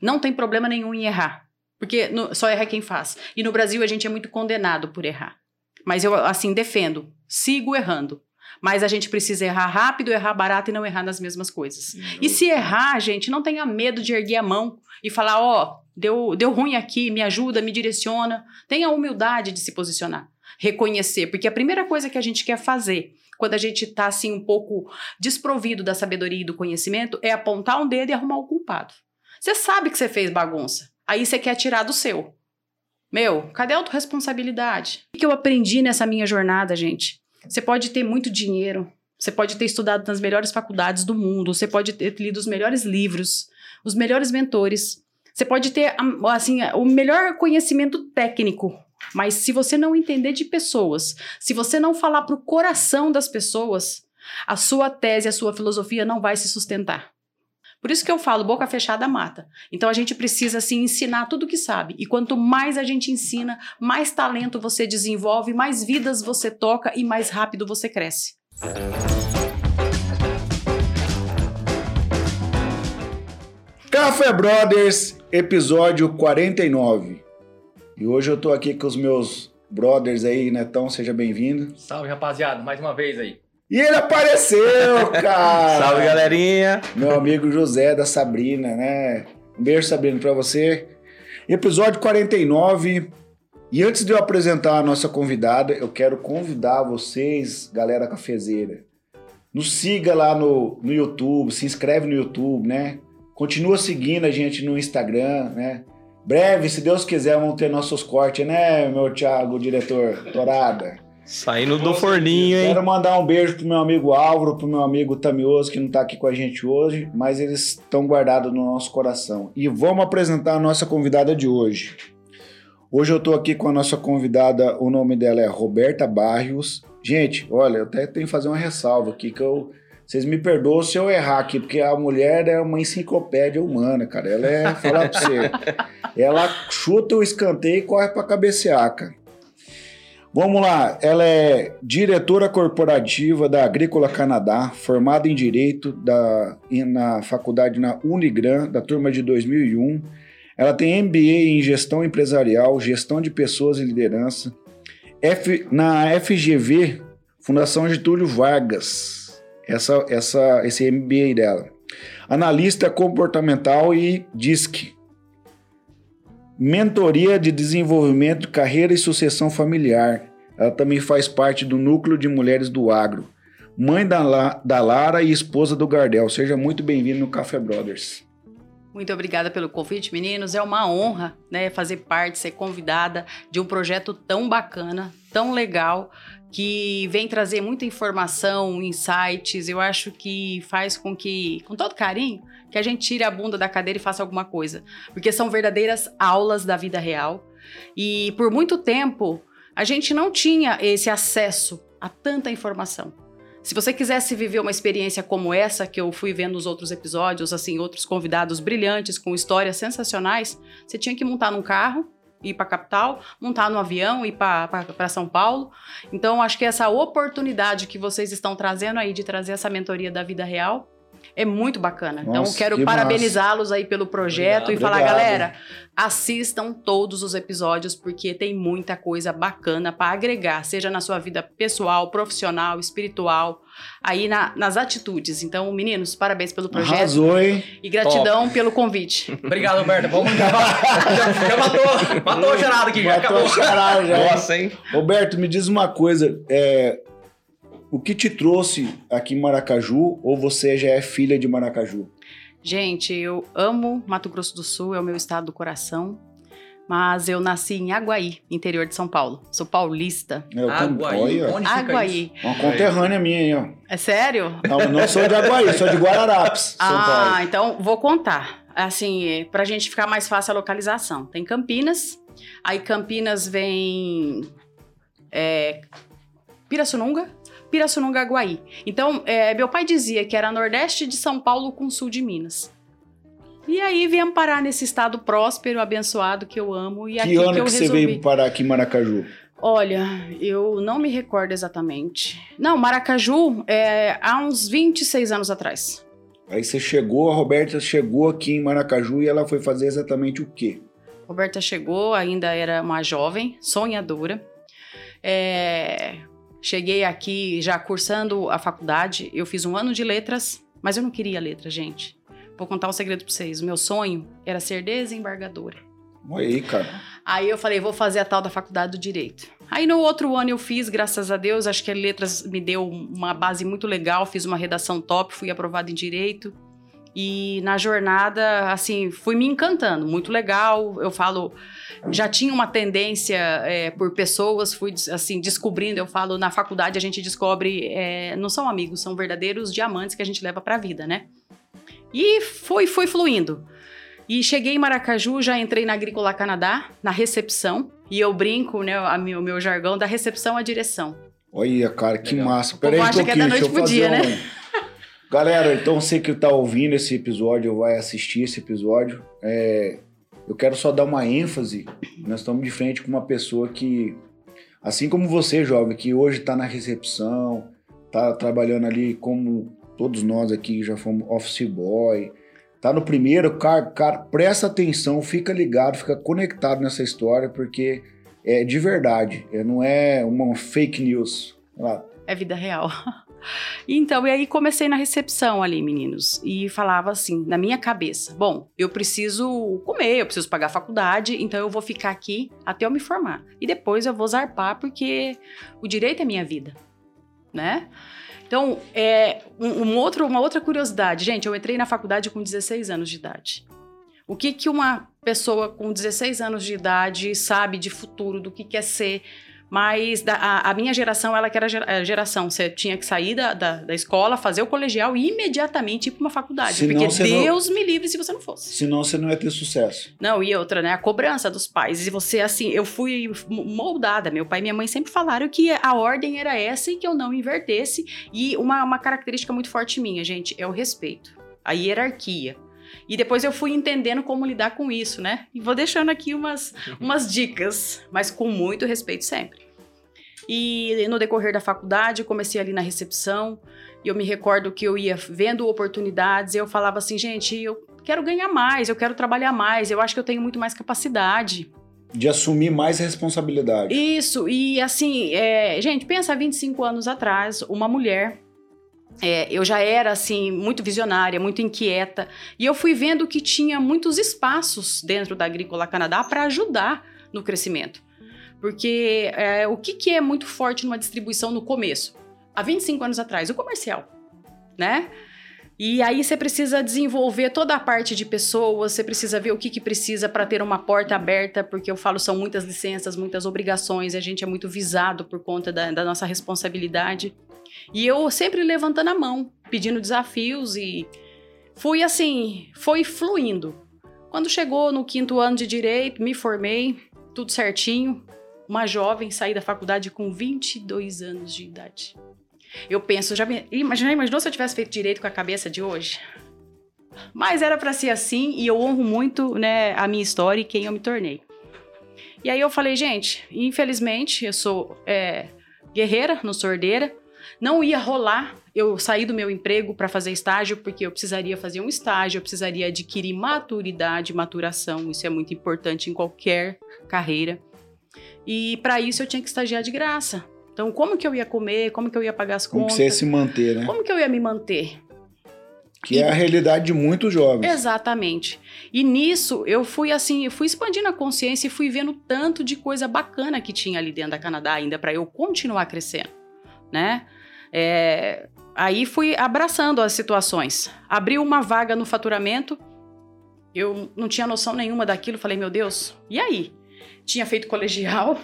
Não tem problema nenhum em errar. Porque no, só erra quem faz. E no Brasil a gente é muito condenado por errar. Mas eu, assim, defendo. Sigo errando. Mas a gente precisa errar rápido, errar barato e não errar nas mesmas coisas. Uhum. E se errar, gente, não tenha medo de erguer a mão e falar: ó, oh, deu, deu ruim aqui, me ajuda, me direciona. Tenha a humildade de se posicionar. Reconhecer. Porque a primeira coisa que a gente quer fazer quando a gente está assim um pouco desprovido da sabedoria e do conhecimento, é apontar um dedo e arrumar o culpado. Você sabe que você fez bagunça, aí você quer tirar do seu. Meu, cadê a autorresponsabilidade? O que eu aprendi nessa minha jornada, gente? Você pode ter muito dinheiro, você pode ter estudado nas melhores faculdades do mundo, você pode ter lido os melhores livros, os melhores mentores, você pode ter assim o melhor conhecimento técnico, mas se você não entender de pessoas, se você não falar para o coração das pessoas, a sua tese, a sua filosofia não vai se sustentar. Por isso que eu falo, boca fechada mata. Então a gente precisa assim ensinar tudo que sabe. E quanto mais a gente ensina, mais talento você desenvolve, mais vidas você toca e mais rápido você cresce. Café Brothers, episódio 49. E hoje eu tô aqui com os meus brothers aí, Netão, seja bem-vindo. Salve, rapaziada, mais uma vez aí. E ele apareceu, cara! Salve, galerinha! Meu amigo José da Sabrina, né? Um beijo, Sabrina, pra você. Episódio 49. E antes de eu apresentar a nossa convidada, eu quero convidar vocês, galera cafezeira, nos siga lá no, no YouTube, se inscreve no YouTube, né? Continua seguindo a gente no Instagram, né? Breve, se Deus quiser, vão ter nossos cortes, né, meu Thiago, diretor? Torada. Saindo do forninho, hein? Quero mandar um beijo pro meu amigo Álvaro, pro meu amigo Tamioso, que não tá aqui com a gente hoje, mas eles estão guardados no nosso coração. E vamos apresentar a nossa convidada de hoje. Hoje eu tô aqui com a nossa convidada, o nome dela é Roberta Barrios. Gente, olha, eu até tenho que fazer uma ressalva aqui, que eu vocês me perdoam se eu errar aqui, porque a mulher é uma enciclopédia humana, cara. Ela é, falar pra você, ela chuta o escanteio e corre pra cabecear, cara. Vamos lá, ela é diretora corporativa da Agrícola Canadá, formada em Direito da, na faculdade na Unigran, da turma de 2001. Ela tem MBA em Gestão Empresarial, Gestão de Pessoas e Liderança. F, na FGV, Fundação Getúlio Vargas, essa, essa, esse MBA dela. Analista comportamental e DISC. Mentoria de desenvolvimento de carreira e sucessão familiar. Ela também faz parte do núcleo de mulheres do agro. Mãe da, La, da Lara e esposa do Gardel. Seja muito bem-vindo no Café Brothers. Muito obrigada pelo convite, meninos. É uma honra, né, fazer parte, ser convidada de um projeto tão bacana, tão legal, que vem trazer muita informação, insights. Eu acho que faz com que, com todo carinho, que a gente tire a bunda da cadeira e faça alguma coisa, porque são verdadeiras aulas da vida real. E por muito tempo a gente não tinha esse acesso a tanta informação. Se você quisesse viver uma experiência como essa que eu fui vendo nos outros episódios, assim, outros convidados brilhantes com histórias sensacionais, você tinha que montar num carro, ir para a capital, montar no avião ir para São Paulo. Então, acho que essa oportunidade que vocês estão trazendo aí de trazer essa mentoria da vida real é muito bacana. Então, Nossa, então, quero parabenizá-los aí pelo projeto obrigado, e falar, obrigado. galera, assistam todos os episódios, porque tem muita coisa bacana para agregar, seja na sua vida pessoal, profissional, espiritual, aí na, nas atitudes. Então, meninos, parabéns pelo projeto. Arrasou, hein? E gratidão Top. pelo convite. Obrigado, Roberto. Vamos já, já, matou, matou o charado aqui, matou já acabou. O charado, já. Nossa, hein? Roberto, me diz uma coisa, é, o que te trouxe aqui em Maracaju ou você já é filha de Maracaju? Gente, eu amo Mato Grosso do Sul, é o meu estado do coração. Mas eu nasci em Aguaí, interior de São Paulo. Sou paulista. Eu Aguaí? Onde Aguaí. Uma conterrânea minha aí, ó. É sério? Não, não sou de Aguaí, sou de Guararapes, São ah, Paulo. Ah, então vou contar. Assim, pra gente ficar mais fácil a localização. Tem Campinas, aí Campinas vem é, Pirassununga, Pirassununga, Aguaí. Então, é, meu pai dizia que era nordeste de São Paulo com sul de Minas. E aí viemos parar nesse estado próspero, abençoado que eu amo. E que aqui ano que, eu que resolvi... você veio parar aqui em Maracaju? Olha, eu não me recordo exatamente. Não, Maracaju é há uns 26 anos atrás. Aí você chegou, a Roberta chegou aqui em Maracaju e ela foi fazer exatamente o quê? Roberta chegou, ainda era uma jovem, sonhadora. É, cheguei aqui já cursando a faculdade. Eu fiz um ano de letras, mas eu não queria letras, gente. Vou contar um segredo pra vocês. O meu sonho era ser desembargadora. Aí, cara. Aí eu falei, vou fazer a tal da faculdade do direito. Aí no outro ano eu fiz, graças a Deus, acho que a letras me deu uma base muito legal, fiz uma redação top, fui aprovada em direito. E na jornada, assim, fui me encantando, muito legal. Eu falo, já tinha uma tendência é, por pessoas, fui assim descobrindo. Eu falo, na faculdade a gente descobre, é, não são amigos, são verdadeiros diamantes que a gente leva para a vida, né? E foi, foi fluindo. E cheguei em Maracaju, já entrei na Agrícola Canadá, na recepção. E eu brinco, né, o meu, meu jargão, da recepção à direção. Olha, cara, que Legal. massa. Peraí, um acha que é da pouquinho, noite pro dia, um... Galera, então você que tá ouvindo esse episódio, ou vai assistir esse episódio, é, eu quero só dar uma ênfase. Nós estamos de frente com uma pessoa que, assim como você, jovem, que hoje está na recepção, tá trabalhando ali como todos nós aqui já fomos office boy, tá no primeiro, cara, cara, presta atenção, fica ligado, fica conectado nessa história, porque é de verdade, é, não é uma fake news. É vida real. Então, e aí comecei na recepção ali, meninos, e falava assim, na minha cabeça: bom, eu preciso comer, eu preciso pagar a faculdade, então eu vou ficar aqui até eu me formar. E depois eu vou zarpar, porque o direito é minha vida, né? Então, é, um, um outro, uma outra curiosidade, gente, eu entrei na faculdade com 16 anos de idade. O que, que uma pessoa com 16 anos de idade sabe de futuro, do que quer ser? Mas da- a, a minha geração, ela que era a geração, você tinha que sair da, da, da escola, fazer o colegial e imediatamente ir para uma faculdade. Senão porque você não- Deus me livre se você não fosse. senão você não ia ter sucesso. Não, e outra, né? A cobrança dos pais. E você, assim, eu fui moldada. Meu pai e minha mãe sempre falaram que a ordem era essa e que eu não invertesse. E uma, uma característica muito forte minha, gente, é o respeito, a hierarquia. E depois eu fui entendendo como lidar com isso, né? E vou deixando aqui umas, umas dicas, mas com muito respeito sempre. E no decorrer da faculdade, eu comecei ali na recepção. E eu me recordo que eu ia vendo oportunidades. E eu falava assim, gente, eu quero ganhar mais, eu quero trabalhar mais, eu acho que eu tenho muito mais capacidade. De assumir mais responsabilidade. Isso, e assim, é, gente, pensa há 25 anos atrás, uma mulher. É, eu já era assim muito visionária, muito inquieta, e eu fui vendo que tinha muitos espaços dentro da Agrícola Canadá para ajudar no crescimento. Porque é, o que, que é muito forte numa distribuição no começo? Há 25 anos atrás, o comercial, né? E aí você precisa desenvolver toda a parte de pessoas, você precisa ver o que, que precisa para ter uma porta aberta, porque eu falo, são muitas licenças, muitas obrigações, a gente é muito visado por conta da, da nossa responsabilidade. E eu sempre levantando a mão, pedindo desafios e fui assim, foi fluindo. Quando chegou no quinto ano de direito, me formei, tudo certinho. Uma jovem, saí da faculdade com 22 anos de idade. Eu penso, já, me, imagina, imaginou se eu tivesse feito direito com a cabeça de hoje? Mas era para ser assim e eu honro muito né, a minha história e quem eu me tornei. E aí eu falei, gente, infelizmente eu sou é, guerreira, não sou. Não ia rolar eu sair do meu emprego para fazer estágio, porque eu precisaria fazer um estágio, eu precisaria adquirir maturidade, maturação. Isso é muito importante em qualquer carreira. E para isso eu tinha que estagiar de graça. Então, como que eu ia comer? Como que eu ia pagar as Como que contas? você ia se manter, né? Como que eu ia me manter? Que é a realidade de muitos jovens. Exatamente. E nisso eu fui assim, eu fui expandindo a consciência e fui vendo tanto de coisa bacana que tinha ali dentro da Canadá ainda para eu continuar crescendo, né? É, aí fui abraçando as situações. Abriu uma vaga no faturamento, eu não tinha noção nenhuma daquilo, falei, meu Deus, e aí? Tinha feito colegial.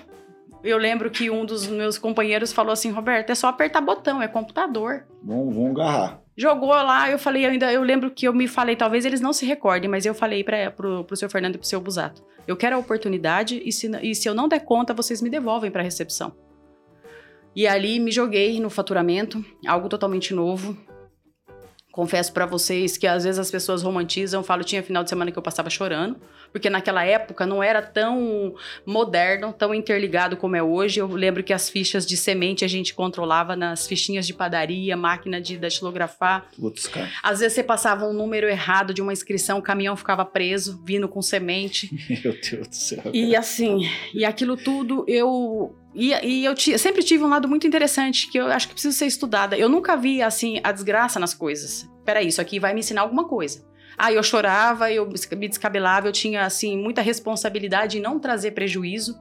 Eu lembro que um dos meus companheiros falou assim, Roberto, é só apertar botão, é computador. Vamos, vamos agarrar. Jogou lá, eu falei, eu ainda eu lembro que eu me falei, talvez eles não se recordem, mas eu falei para pro, pro seu Fernando e pro seu Busato. Eu quero a oportunidade e se, e se eu não der conta, vocês me devolvem para recepção. E ali me joguei no faturamento, algo totalmente novo. Confesso para vocês que às vezes as pessoas romantizam, falo, tinha final de semana que eu passava chorando, porque naquela época não era tão moderno, tão interligado como é hoje. Eu lembro que as fichas de semente a gente controlava nas fichinhas de padaria, máquina de datilografar. Putz, cara. Às vezes você passava um número errado de uma inscrição, o caminhão ficava preso, vindo com semente. Meu Deus do céu. E assim, e aquilo tudo eu e, e eu sempre tive um lado muito interessante que eu acho que precisa ser estudada. Eu nunca vi assim a desgraça nas coisas. Peraí, isso aqui vai me ensinar alguma coisa. Ah, eu chorava, eu me descabelava, eu tinha assim muita responsabilidade em não trazer prejuízo.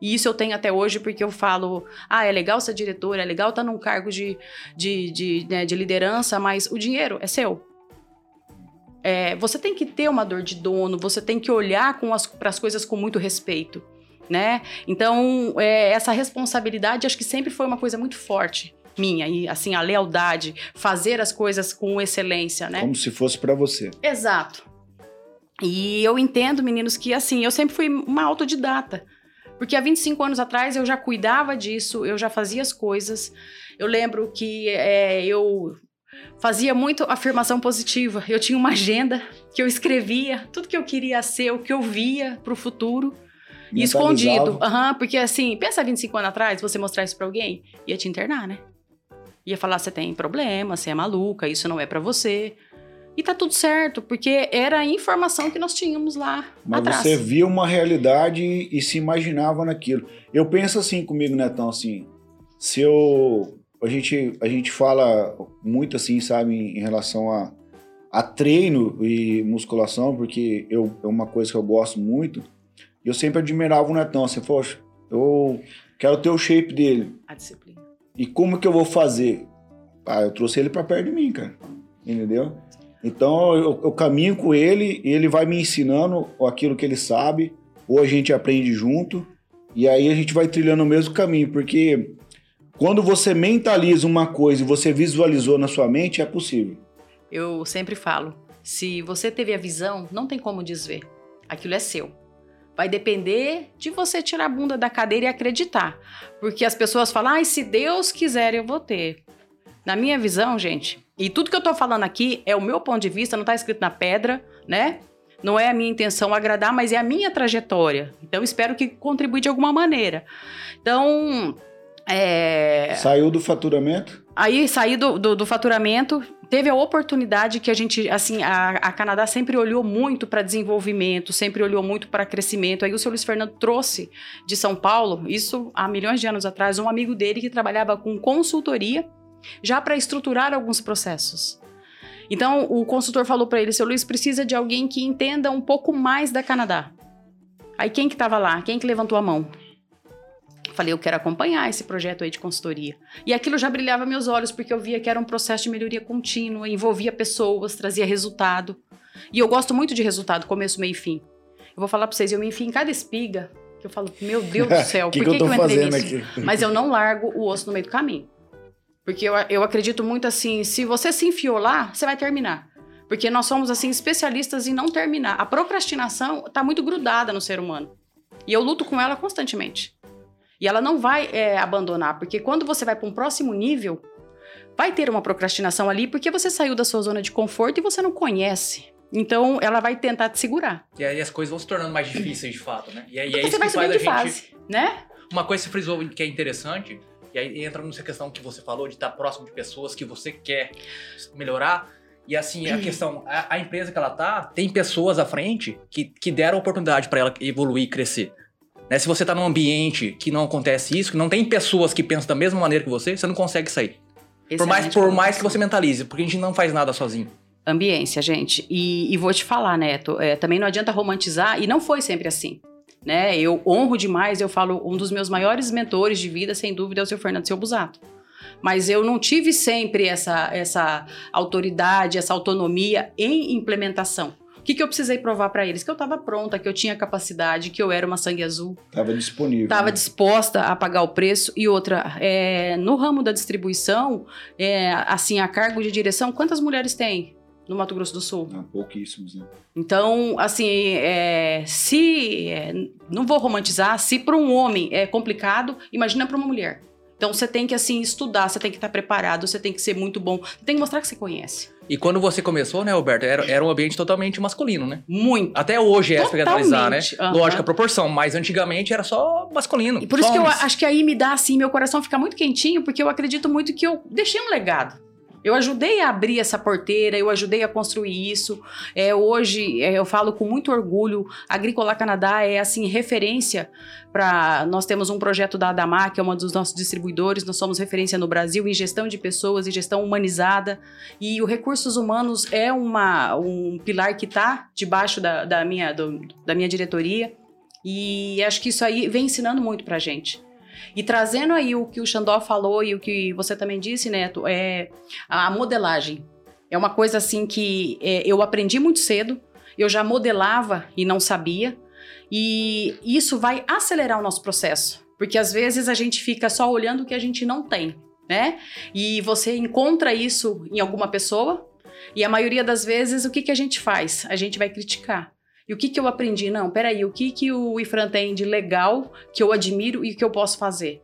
E isso eu tenho até hoje porque eu falo, ah, é legal ser diretora, é legal estar num cargo de, de, de, né, de liderança, mas o dinheiro é seu. É, você tem que ter uma dor de dono, você tem que olhar para as coisas com muito respeito né? Então, é, essa responsabilidade acho que sempre foi uma coisa muito forte minha e assim a lealdade, fazer as coisas com excelência, né? Como se fosse para você. Exato. E eu entendo, meninos, que assim, eu sempre fui uma autodidata. Porque há 25 anos atrás eu já cuidava disso, eu já fazia as coisas. Eu lembro que é, eu fazia muito afirmação positiva. Eu tinha uma agenda que eu escrevia tudo que eu queria ser, o que eu via para o futuro. E escondido. Uhum, porque assim, pensa 25 anos atrás, você mostrar isso pra alguém, ia te internar, né? Ia falar, você tem problema, você é maluca, isso não é para você. E tá tudo certo, porque era a informação que nós tínhamos lá Mas atrás. você via uma realidade e se imaginava naquilo. Eu penso assim comigo, Netão, assim, se eu... A gente, a gente fala muito assim, sabe, em relação a, a treino e musculação, porque eu, é uma coisa que eu gosto muito, e eu sempre admirava o Netão. Assim, poxa, eu quero ter o shape dele. E como que eu vou fazer? Ah, eu trouxe ele para perto de mim, cara. Entendeu? Então eu, eu, caminho com ele e ele vai me ensinando aquilo que ele sabe, ou a gente aprende junto, e aí a gente vai trilhando o mesmo caminho, porque quando você mentaliza uma coisa e você visualizou na sua mente, é possível. Eu sempre falo: se você teve a visão, não tem como desver. Aquilo é seu. Vai depender de você tirar a bunda da cadeira e acreditar. Porque as pessoas falam, ah, se Deus quiser, eu vou ter. Na minha visão, gente, e tudo que eu tô falando aqui é o meu ponto de vista, não tá escrito na pedra, né? Não é a minha intenção agradar, mas é a minha trajetória. Então, espero que contribui de alguma maneira. Então, é... Saiu do faturamento? Aí, saí do, do, do faturamento, teve a oportunidade que a gente, assim, a, a Canadá sempre olhou muito para desenvolvimento, sempre olhou muito para crescimento. Aí o seu Luiz Fernando trouxe de São Paulo, isso há milhões de anos atrás, um amigo dele que trabalhava com consultoria já para estruturar alguns processos. Então o consultor falou para ele, seu Luiz precisa de alguém que entenda um pouco mais da Canadá. Aí quem que estava lá? Quem que levantou a mão? Falei, eu quero acompanhar esse projeto aí de consultoria. E aquilo já brilhava meus olhos, porque eu via que era um processo de melhoria contínua, envolvia pessoas, trazia resultado. E eu gosto muito de resultado, começo, meio e fim. Eu vou falar pra vocês, eu me enfio em cada espiga, que eu falo, meu Deus do céu, que por que que, eu que eu entrei nisso? aqui? Mas eu não largo o osso no meio do caminho. Porque eu, eu acredito muito assim, se você se enfiou lá, você vai terminar. Porque nós somos, assim, especialistas em não terminar. A procrastinação tá muito grudada no ser humano. E eu luto com ela constantemente. E ela não vai é, abandonar, porque quando você vai para um próximo nível, vai ter uma procrastinação ali, porque você saiu da sua zona de conforto e você não conhece. Então, ela vai tentar te segurar. E aí as coisas vão se tornando mais difíceis de fato, né? E aí é Porque isso você vai que faz a gente. fase, né? Uma coisa que você frisou que é interessante, e aí entra nessa questão que você falou de estar próximo de pessoas que você quer melhorar. E assim, a questão, a, a empresa que ela tá, tem pessoas à frente que, que deram oportunidade para ela evoluir e crescer. Né? Se você tá num ambiente que não acontece isso, que não tem pessoas que pensam da mesma maneira que você, você não consegue sair. Por mais, Excelente por mais que você mentalize, porque a gente não faz nada sozinho. Ambiência, gente. E, e vou te falar, Neto, é, também não adianta romantizar, e não foi sempre assim. Né? Eu honro demais, eu falo, um dos meus maiores mentores de vida, sem dúvida, é o seu Fernando Seu Busato. Mas eu não tive sempre essa, essa autoridade, essa autonomia em implementação. O que, que eu precisei provar para eles? Que eu estava pronta, que eu tinha capacidade, que eu era uma sangue azul. Tava disponível. Estava né? disposta a pagar o preço. E outra, é, no ramo da distribuição, é, assim, a cargo de direção, quantas mulheres tem no Mato Grosso do Sul? Ah, pouquíssimos, né? Então, assim, é, se. é, não vou romantizar, se para um homem é complicado, imagina para uma mulher. Então você tem que assim estudar, você tem que estar preparado, você tem que ser muito bom, tem que mostrar que você conhece. E quando você começou, né, Roberto, era, era um ambiente totalmente masculino, né? Muito. Até hoje é, se pegar analisar, né? Aham. Lógico, a proporção, mas antigamente era só masculino. E por isso que eu homens. acho que aí me dá assim, meu coração fica muito quentinho, porque eu acredito muito que eu deixei um legado. Eu ajudei a abrir essa porteira, eu ajudei a construir isso. É, hoje é, eu falo com muito orgulho, Agricola Canadá é assim referência para nós temos um projeto da Adamar, que é um dos nossos distribuidores, nós somos referência no Brasil em gestão de pessoas e gestão humanizada. E o recursos humanos é uma, um pilar que está debaixo da, da, minha, do- da minha diretoria. E acho que isso aí vem ensinando muito pra gente. E trazendo aí o que o Xandó falou e o que você também disse, Neto, é a modelagem. É uma coisa assim que é, eu aprendi muito cedo, eu já modelava e não sabia, e isso vai acelerar o nosso processo, porque às vezes a gente fica só olhando o que a gente não tem, né? E você encontra isso em alguma pessoa, e a maioria das vezes o que, que a gente faz? A gente vai criticar. E o que, que eu aprendi? Não, peraí, o que, que o Ifran tem de legal, que eu admiro e que eu posso fazer?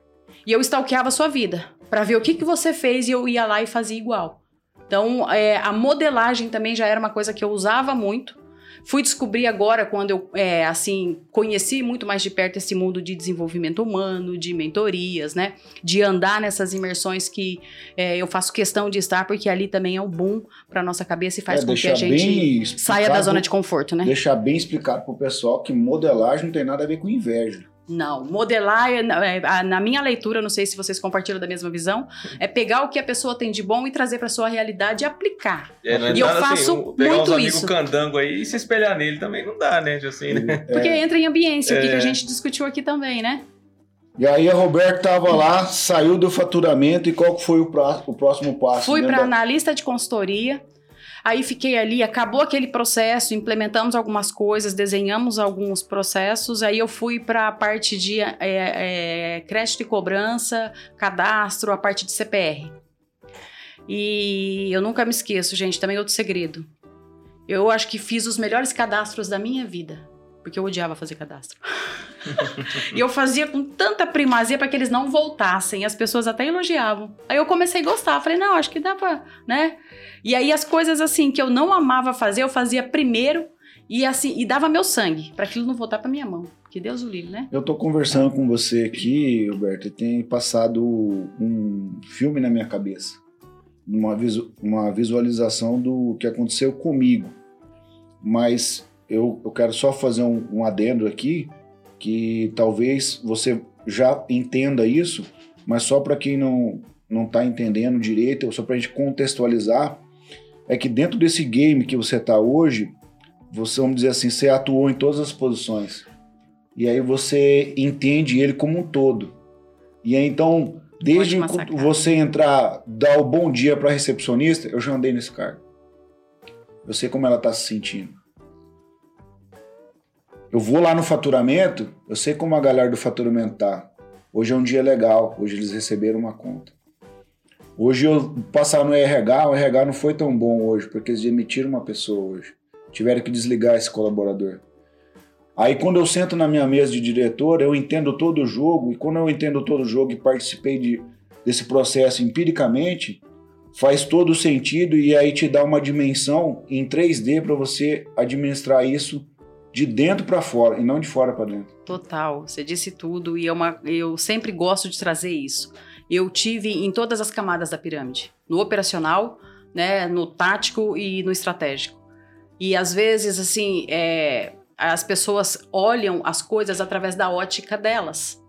E eu stalkeava a sua vida, para ver o que, que você fez e eu ia lá e fazia igual. Então, é, a modelagem também já era uma coisa que eu usava muito. Fui descobrir agora, quando eu, é, assim, conheci muito mais de perto esse mundo de desenvolvimento humano, de mentorias, né? De andar nessas imersões que é, eu faço questão de estar, porque ali também é um boom para nossa cabeça e faz É, com que a gente saia da zona de conforto, né? Deixar bem explicado pro pessoal que modelagem não tem nada a ver com inveja. Não, modelar, é- é, na minha leitura, não sei se vocês compartilham da mesma visão, é pegar o que a pessoa tem de bom e trazer para sua realidade e aplicar. É, não E eu adianta, faço um- pegar muito uns amigos isso. candango aí e se espelhar nele também não dá, né? Assim, né? Porque entra em ambiência, o que, que a É. gente discutiu aqui também, né? E aí a Roberta tava lá, saiu do faturamento e qual foi o, pró- o próximo passo? Fui dentro para da- analista de consultoria, aí fiquei ali, acabou aquele processo, implementamos algumas coisas, desenhamos alguns processos, aí eu fui para a parte de é, é, crédito e cobrança, cadastro, a parte de CPR. E eu nunca me esqueço, gente, também outro segredo. Eu acho que fiz os melhores cadastros da minha vida, porque eu odiava fazer cadastro. e eu fazia com tanta primazia para que eles não voltassem, as pessoas até elogiavam. Aí eu comecei a gostar, falei, não, acho que dá pra, né? E aí as coisas assim que eu não amava fazer, eu fazia primeiro e assim, e dava meu sangue, para aquilo não voltar para minha mão. Que Deus o livre, né? Eu tô conversando com você aqui, Roberto, e tem passado um filme na minha cabeça. Uma, visu- uma visualização do que aconteceu comigo. Mas eu, eu quero só fazer um, um adendo aqui, que talvez você já entenda isso, mas só para quem não, não tá entendendo direito, ou só pra gente contextualizar, é que dentro desse game que você tá hoje, você, vamos dizer assim, você atuou em todas as posições. E aí você entende ele como um todo. E aí então, desde você entrar, dar o bom dia para recepcionista, eu já andei nesse cargo. Eu sei como ela tá se sentindo. Eu vou lá no faturamento, eu sei como a galera do faturamento tá. Hoje é um dia legal, hoje eles receberam uma conta. Hoje eu passar no RH, o RH não foi tão bom hoje, porque eles demitiram uma pessoa hoje. Tiveram que desligar esse colaborador. Aí quando eu sento na minha mesa de diretor, eu entendo todo o jogo, e quando eu entendo todo o jogo e participei de, desse processo empiricamente, faz todo sentido e aí te dá uma dimensão em 3D para você administrar isso de dentro para fora e não de fora para dentro. Total, você disse tudo e é uma, eu sempre gosto de trazer isso. Eu tive em todas as camadas da pirâmide, no operacional, né, no tático e no estratégico. E às vezes, assim, é, as pessoas olham as coisas através da ótica delas,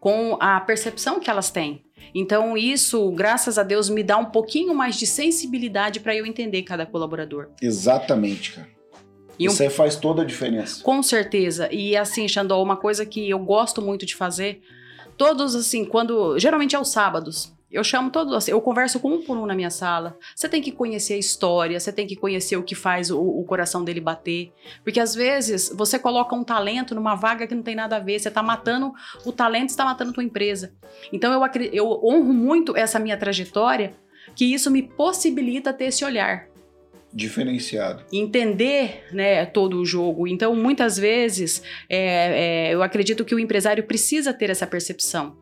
com a percepção que elas têm. Então, isso, graças a Deus, me dá um pouquinho mais de sensibilidade para eu entender cada colaborador. Exatamente, cara. E um Isso aí faz toda a diferença. Com certeza. E assim, Xandol, uma coisa que eu gosto muito de fazer, todos assim, quando. Geralmente é os sábados. Eu chamo todos assim, eu converso com um por um na minha sala. Você tem que conhecer a história, você tem que conhecer o que faz o, o coração dele bater. Porque às vezes você coloca um talento numa vaga que não tem nada a ver. Você tá matando o talento, você tá matando tua empresa. Então eu, eu honro muito essa minha trajetória, que isso me possibilita ter esse olhar Diferenciado. entender né, todo o jogo. Então, muitas vezes, é, é, eu acredito que o empresário precisa ter essa percepção.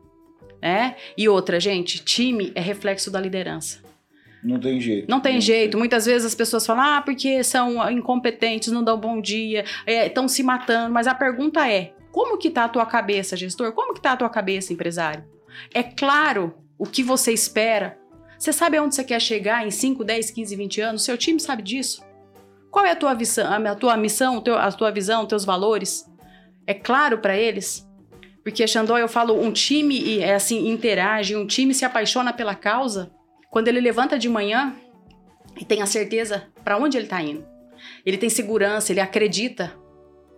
né? E outra, gente, time é reflexo da liderança. Não tem jeito. Não tem jeito. Muitas vezes as pessoas falam, ah, porque são incompetentes, não dão bom dia, estão se matando. Mas a pergunta é, como que tá a tua cabeça, gestor? Como que tá a tua cabeça, empresário? É claro o que você espera. Você sabe aonde você quer chegar em 5, 10, 15, 20 anos? Seu time sabe disso? Qual é a tua, visão, a tua missão, a tua visão, teus valores? É claro para eles? Porque, Xandó, eu falo, um time é assim, interage, um time se apaixona pela causa quando ele levanta de manhã e tem a certeza para onde ele está indo. Ele tem segurança, ele acredita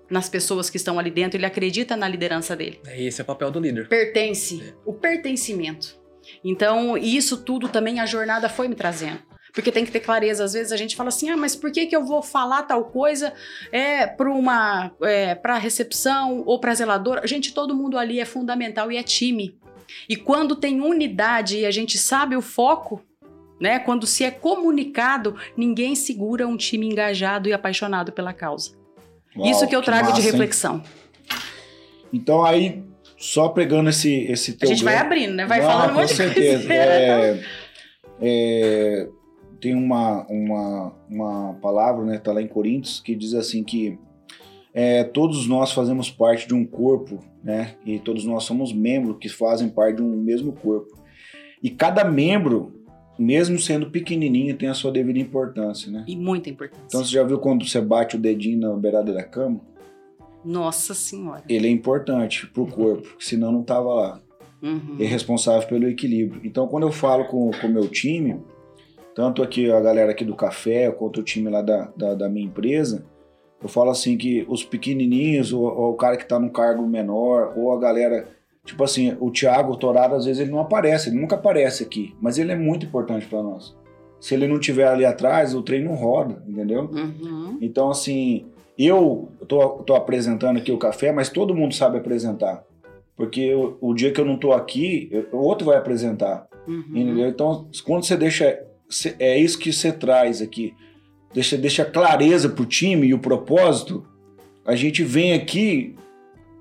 nas pessoas que estão ali dentro, ele acredita na liderança dele. Esse é o papel do líder. Pertence, é. o pertencimento. Então, isso tudo também a jornada foi me trazendo porque tem que ter clareza. Às vezes a gente fala assim, ah, mas por que, que eu vou falar tal coisa é, para uma é, para recepção ou para zeladora? Gente, todo mundo ali é fundamental e é time. E quando tem unidade e a gente sabe o foco, né? Quando se é comunicado, ninguém segura um time engajado e apaixonado pela causa. Uau, Isso que eu trago que massa, de reflexão. Hein? Então aí só pegando esse esse teu a gente vai abrindo, né? Vai Não, falando um monte de certeza. coisa. É, é, tem uma, uma, uma palavra, né, tá lá em Coríntios, que diz assim que é, todos nós fazemos parte de um corpo, né, e todos nós somos membros que fazem parte de um mesmo corpo. E cada membro, mesmo sendo pequenininho, tem a sua devida importância, né? E muita importância. Então você já viu quando você bate o dedinho na beirada da cama? Nossa Senhora. Ele é importante pro corpo, senão não tava lá. Uhum. É responsável pelo equilíbrio. Então, quando eu falo com o meu time, tanto aqui a galera aqui do café, quanto o time lá da, da, da minha empresa, eu falo assim que os pequenininhos, ou, ou o cara que está num cargo menor, ou a galera, tipo assim, o Thiago Torado, às vezes ele não aparece, ele nunca aparece aqui, mas ele é muito importante para nós. Se ele não tiver ali atrás, o trem não roda, entendeu? Uhum. Então, assim, eu tô apresentando aqui o café, mas todo mundo sabe apresentar. Porque o, o dia que eu não tô aqui, o outro vai apresentar. Uhum. Entendeu? Então, quando você deixa é isso que você traz aqui. Deixa, deixa clareza pro time e o propósito. A gente vem aqui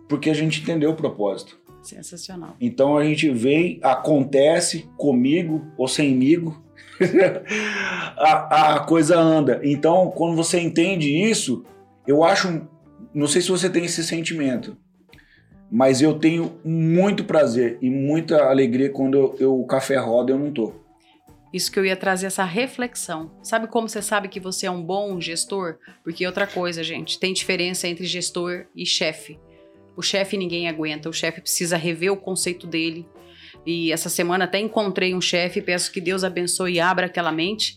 porque a gente entendeu o propósito. Sensacional. Então a gente vem, acontece comigo ou semigo, a, a coisa anda. Então, quando você entende isso, eu acho. Não sei se você tem esse sentimento, mas eu tenho muito prazer e muita alegria quando eu, eu o café roda eu não tô. Isso que eu ia trazer essa reflexão. Sabe como você sabe que você é um bom gestor? Porque outra coisa, gente, tem diferença entre gestor e chefe. O chefe ninguém aguenta, o chefe precisa rever o conceito dele. E essa semana até encontrei um chefe, peço que Deus abençoe e abra aquela mente.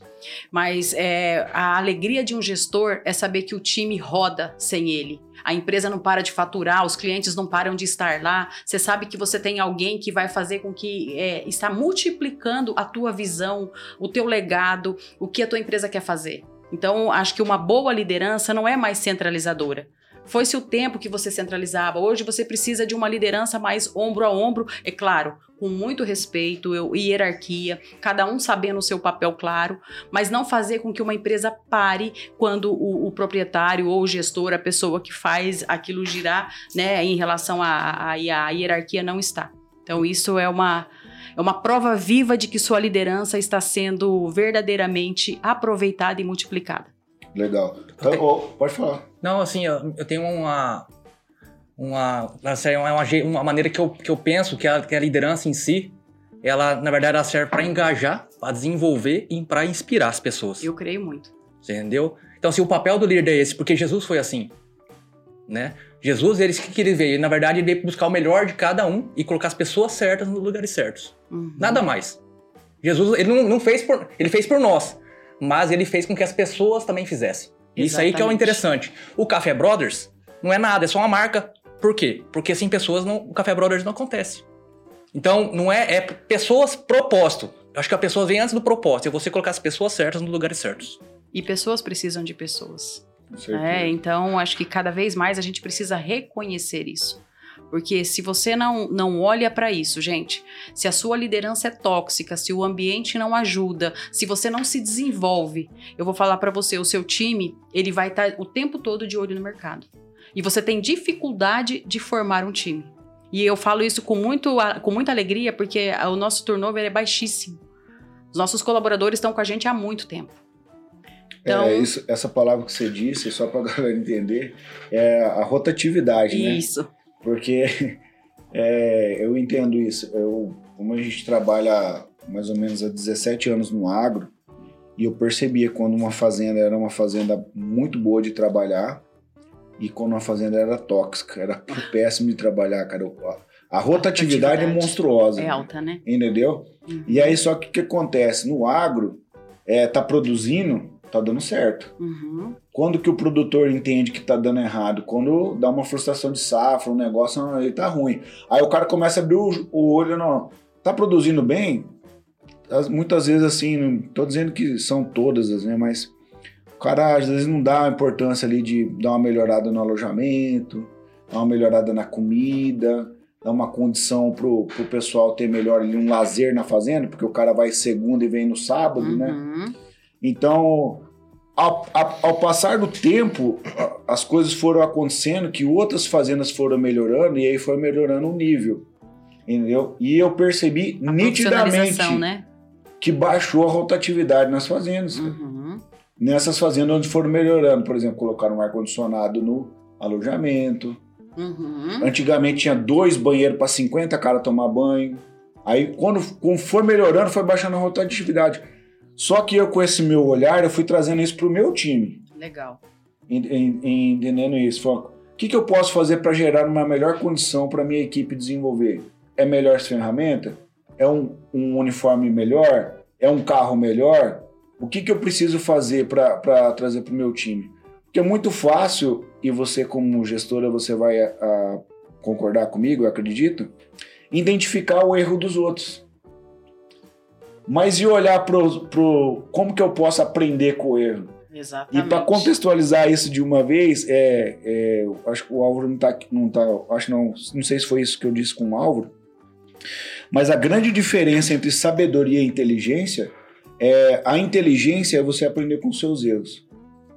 Mas é, a alegria de um gestor é saber que o time roda sem ele a empresa não para de faturar, os clientes não param de estar lá. Você sabe que você tem alguém que vai fazer com que é, está multiplicando a tua visão, o teu legado, o que a tua empresa quer fazer. Então, acho que uma boa liderança não é mais centralizadora. Foi-se o tempo que você centralizava. Hoje você precisa de uma liderança mais ombro a ombro, é claro, com muito respeito e hierarquia, cada um sabendo o seu papel claro, mas não fazer com que uma empresa pare quando o, o proprietário ou o gestor, a pessoa que faz aquilo girar, né, em relação à hierarquia não está. Então isso é uma é uma prova viva de que sua liderança está sendo verdadeiramente aproveitada e multiplicada. Legal. Então, oh, pode falar. Não, assim, eu, eu tenho uma. Uma, assim, é uma, uma maneira que eu, que eu penso que a, que a liderança em si, ela, na verdade, ela serve para engajar, para desenvolver e para inspirar as pessoas. Eu creio muito. Entendeu? Então, assim, o papel do líder é esse, porque Jesus foi assim, né? Jesus, ele, o que, que ele veio? Na verdade, ele veio buscar o melhor de cada um e colocar as pessoas certas nos lugares certos. Uhum. Nada mais. Jesus, ele não, não, fez por... Ele fez por nós, mas ele fez com que as pessoas também fizessem. Exatamente. Isso aí que é o interessante. O Café Brothers não é nada, é só uma marca. Por quê? Porque sem pessoas não, o Café Brothers não acontece. Então, não é, é pessoas propósito. Eu acho que a pessoa vem antes do propósito, é você colocar as pessoas certas nos lugares certos. E pessoas precisam de pessoas. É, então, acho que cada vez mais a gente precisa reconhecer isso. Porque se você não, não olha para isso, gente, se a sua liderança é tóxica, se o ambiente não ajuda, se você não se desenvolve, eu vou falar para você, o seu time, ele vai estar tá o tempo todo de olho no mercado. E você tem dificuldade de formar um time. E eu falo isso com, muito, com muita alegria, porque o nosso turnover é baixíssimo. Os nossos colaboradores estão com a gente há muito tempo. Então, é, isso, essa palavra que você disse, só para a galera entender, é a rotatividade, né? Isso. Porque é, eu entendo isso. Eu, como a gente trabalha mais ou menos há 17 anos no agro, e eu percebia quando uma fazenda era uma fazenda muito boa de trabalhar e quando uma fazenda era tóxica, era péssimo de trabalhar, cara. A rotatividade, é monstruosa. É alta, né? Entendeu? Uhum. E aí, só que o que acontece? No agro, é, tá produzindo, tá dando certo. Uhum. Quando que o produtor entende que tá dando errado? Quando dá uma frustração de safra, um negócio, ele tá ruim. Aí o cara começa a abrir o, o olho, não, tá produzindo bem? Muitas vezes assim, não tô dizendo que são todas, né, mas o cara às vezes não dá a importância ali de dar uma melhorada no alojamento, dar uma melhorada na comida, dar uma condição pro, pro pessoal ter melhor ali um lazer na fazenda, porque o cara vai segunda e vem no sábado, né? uhum. né? Então, ao, ao, ao, passar do tempo, as coisas foram acontecendo que outras fazendas foram melhorando e aí foi melhorando o nível, entendeu? E eu percebi a nitidamente né? que baixou a rotatividade nas fazendas. Uhum. Nessas fazendas onde foram melhorando, por exemplo, colocaram um ar-condicionado no alojamento. Uhum. Antigamente tinha dois banheiros para 50 caras tomar banho. Aí, quando, quando foi melhorando, foi baixando a rotatividade. Só que eu, com esse meu olhar, eu fui trazendo isso pro meu time. Legal. Entendendo isso. O que, que eu posso fazer para gerar uma melhor condição para minha equipe desenvolver? É melhor ferramenta? É um, um uniforme melhor? É um carro melhor? O que, que eu preciso fazer para trazer para o meu time? Porque é muito fácil, e você, como gestora, você vai a, a concordar comigo, eu acredito, identificar o erro dos outros. Mas e olhar pro como que eu posso aprender com o erro? Exatamente. E para contextualizar isso de uma vez, é, é, acho que o Álvaro não tá, não tá, acho não, não sei se foi isso que eu disse com o Álvaro, mas a grande diferença entre sabedoria e inteligência é a inteligência é você aprender com seus erros.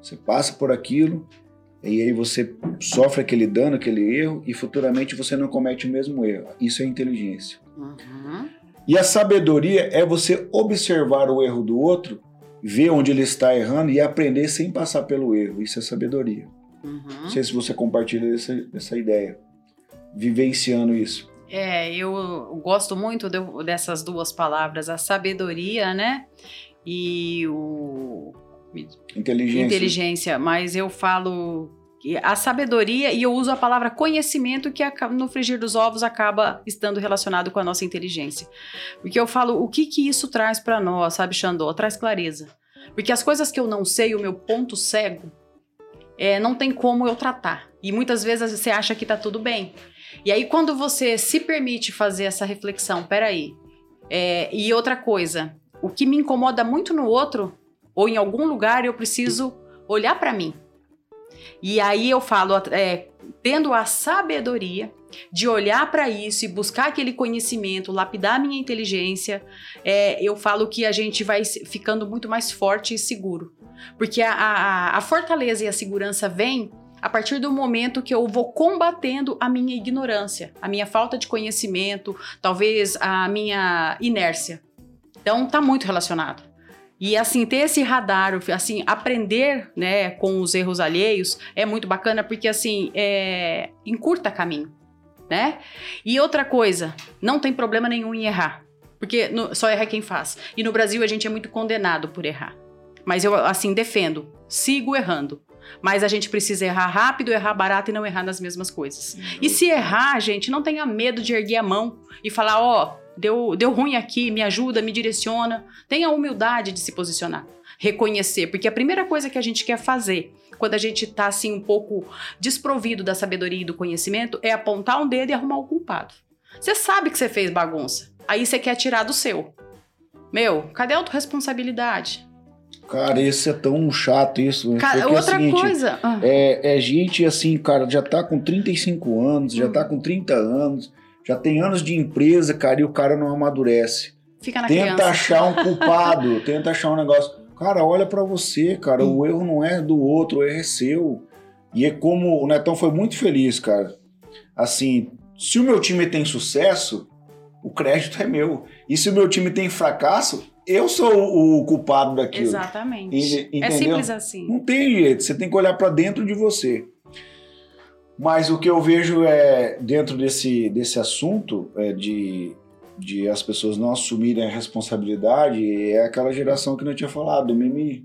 Você passa por aquilo e aí você sofre aquele dano, aquele erro e futuramente você não comete o mesmo erro. Isso é inteligência. Uhum. E a sabedoria é você observar o erro do outro, ver onde ele está errando e aprender sem passar pelo erro. Isso é sabedoria. Uhum. Não sei se você compartilha essa, essa ideia, vivenciando isso. É, eu gosto muito de, dessas duas palavras, a sabedoria, né? E o. Inteligência. Inteligência, mas eu falo a sabedoria, e eu uso a palavra conhecimento, que no frigir dos ovos acaba estando relacionado com a nossa inteligência. Porque eu falo, o que que isso traz para nós, sabe, Xandó? Traz clareza. Porque as coisas que eu não sei, o meu ponto cego, é, não tem como eu tratar. E muitas vezes você acha que tá tudo bem. E aí, quando você se permite fazer essa reflexão, peraí. É, e outra coisa, o que me incomoda muito no outro, ou em algum lugar, eu preciso olhar para mim. E aí eu falo, é, tendo a sabedoria de olhar para isso e buscar aquele conhecimento, lapidar minha inteligência, é, eu falo que a gente vai ficando muito mais forte e seguro. Porque a, a, a fortaleza e a segurança vem a partir do momento que eu vou combatendo a minha ignorância, a minha falta de conhecimento, talvez a minha inércia. Então tá muito relacionado. E assim, ter esse radar, assim, aprender, né, com os erros alheios é muito bacana porque assim, é, encurta caminho, né? E outra coisa, não tem problema nenhum em errar, porque no, só erra quem faz. E no Brasil a gente é muito condenado por errar. Mas eu assim defendo, sigo errando. Mas a gente precisa errar rápido, errar barato e não errar nas mesmas coisas. Uhum. E se errar, gente, não tenha medo de erguer a mão e falar, ó, oh, deu, deu ruim aqui, me ajuda, me direciona. Tenha a humildade de se posicionar, reconhecer, porque a primeira coisa que a gente quer fazer quando a gente tá assim um pouco desprovido da sabedoria e do conhecimento é apontar um dedo e arrumar o culpado. Você sabe que você fez bagunça, aí você quer tirar do seu. Meu, cadê a autorresponsabilidade? Cara, isso é tão chato isso. Né? Cara, outra é seguinte, coisa. Ah. É, é gente assim, cara, já tá com 35 anos, já tá com 30 anos, já tem anos de empresa, cara, e o cara não amadurece. Fica na Tenta criança. achar um culpado, tenta achar um negócio. Cara, olha para você, cara, hum. o erro não é do outro, o erro é seu. E é como o Netão foi muito feliz, cara. Assim, Se o meu time tem sucesso, o crédito é meu. E se o meu time tem fracasso, eu sou o, o culpado daquilo. Exatamente. Ente- É simples assim. Não tem jeito, você tem que olhar para dentro de você. Mas o que eu vejo é, dentro desse, desse assunto, é de, de as pessoas não assumirem a responsabilidade, é aquela geração que eu tinha falado, do mimi,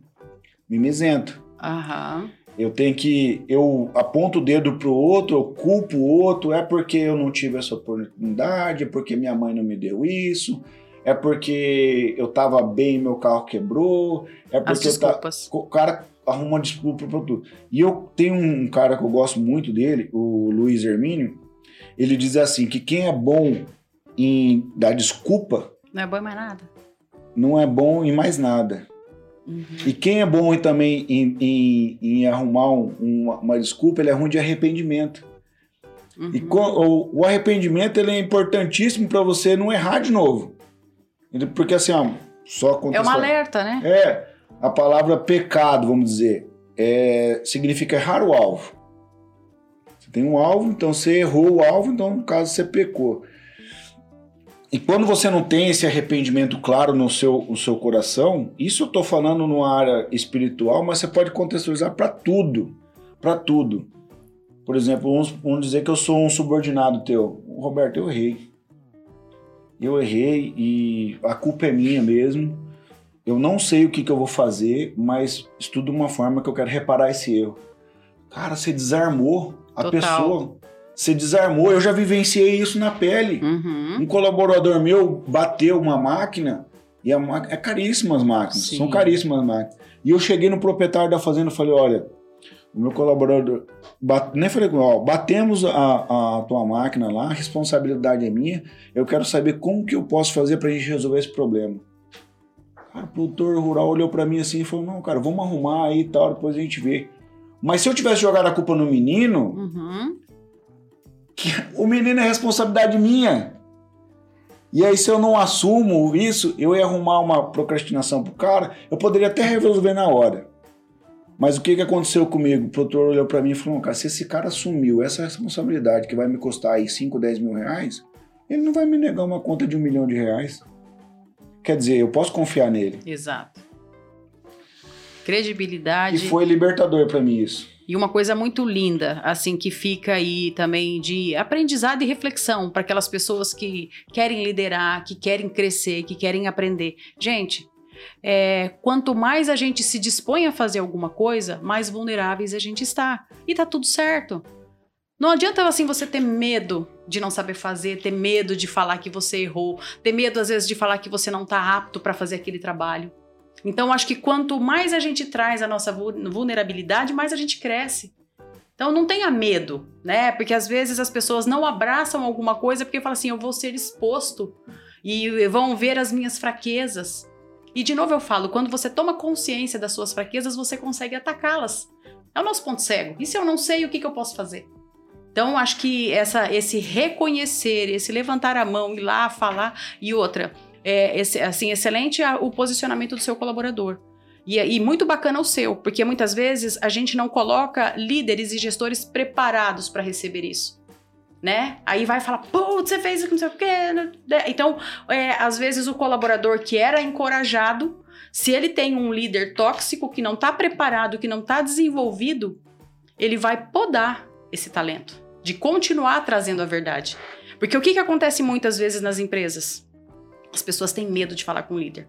mimizento. Aham. Eu tenho que. Eu aponto o dedo pro outro, eu culpo o outro, é porque eu não tive essa oportunidade, é porque minha mãe não me deu isso, é porque eu tava bem e meu carro quebrou, é As porque ta- desculpas. o cara arruma uma desculpa pra tudo. E eu tenho um cara que eu gosto muito dele, o Luiz Hermínio, ele diz assim, que quem é bom em dar desculpa Não é bom em mais nada. não é bom em mais nada. Uhum. E quem é bom também em, em- em arrumar um- uma, uma desculpa, ele é ruim de arrependimento. E Uhum. co- o, o arrependimento ele é importantíssimo para você não errar de novo. Porque assim, ó, só É um alerta, né? É, a palavra pecado, vamos dizer, é, significa errar o alvo. Você tem um alvo, então você errou o alvo, então no caso você pecou. E quando você não tem esse arrependimento claro no seu, no seu coração, isso eu estou falando numa área espiritual, mas você pode contextualizar para tudo, para tudo. Por exemplo, vamos, vamos dizer que eu sou um subordinado teu. Roberto, eu errei. Eu errei e a culpa é minha mesmo. Eu não sei o que, que eu vou fazer, mas estudo uma forma que eu quero reparar esse erro. Cara, você desarmou a Total. pessoa. Você desarmou. Eu já vivenciei isso na pele. Uhum. Um colaborador meu bateu uma máquina e a máquina é caríssima as máquinas, Sim. são caríssimas as máquinas. E eu cheguei no proprietário da fazenda e falei, olha, o meu colaborador, bate, nem falei com ó, batemos a, a tua máquina lá, a responsabilidade é minha, eu quero saber como que eu posso fazer pra gente resolver esse problema. Cara, o produtor rural olhou pra mim assim e falou, não, cara, vamos arrumar aí e tal, depois a gente vê. Mas se eu tivesse jogado a culpa no menino, Uhum. o menino é responsabilidade minha. E aí, se eu não assumo isso, eu ia arrumar uma procrastinação pro cara, eu poderia até resolver na hora. Mas o que, que aconteceu comigo? O produtor olhou pra mim e falou: "Não, cara, se esse cara assumiu essa responsabilidade que vai me custar aí 5, 10 mil reais, ele não vai me negar uma conta de um milhão de reais. Quer dizer, eu posso confiar nele. Exato. E Credibilidade. foi libertador pra mim isso. E uma coisa muito linda, assim, que fica aí também de aprendizado e reflexão para aquelas pessoas que querem liderar, que querem crescer, que querem aprender. Gente, é, quanto mais a gente se dispõe a fazer alguma coisa, mais vulneráveis a gente está. E tá tudo certo. Não adianta assim você ter medo de não saber fazer, ter medo de falar que você errou, ter medo às vezes de falar que você não está apto para fazer aquele trabalho. Então, acho que quanto mais a gente traz a nossa vu- vulnerabilidade, mais a gente cresce. Então, não tenha medo, né? Porque às vezes as pessoas não abraçam alguma coisa porque falam assim: eu vou ser exposto e vão ver as minhas fraquezas. E de novo eu falo: quando você toma consciência das suas fraquezas, você consegue atacá-las. É o nosso ponto cego. E se eu não sei, o que, que eu posso fazer? Então, acho que essa, esse reconhecer, esse levantar a mão, ir lá falar e outra, é, esse- assim, excelente o posicionamento do seu colaborador. E, e muito bacana o seu, porque muitas vezes a gente não coloca líderes e gestores preparados para receber isso. Né? Aí vai falar, putz, você fez isso, não sei o quê. né? Então, é, às vezes o colaborador que era encorajado, se ele tem um líder tóxico que não está preparado, que não está desenvolvido, ele vai podar esse talento de continuar trazendo a verdade. Porque o que, que acontece muitas vezes nas empresas? As pessoas têm medo de falar com o líder.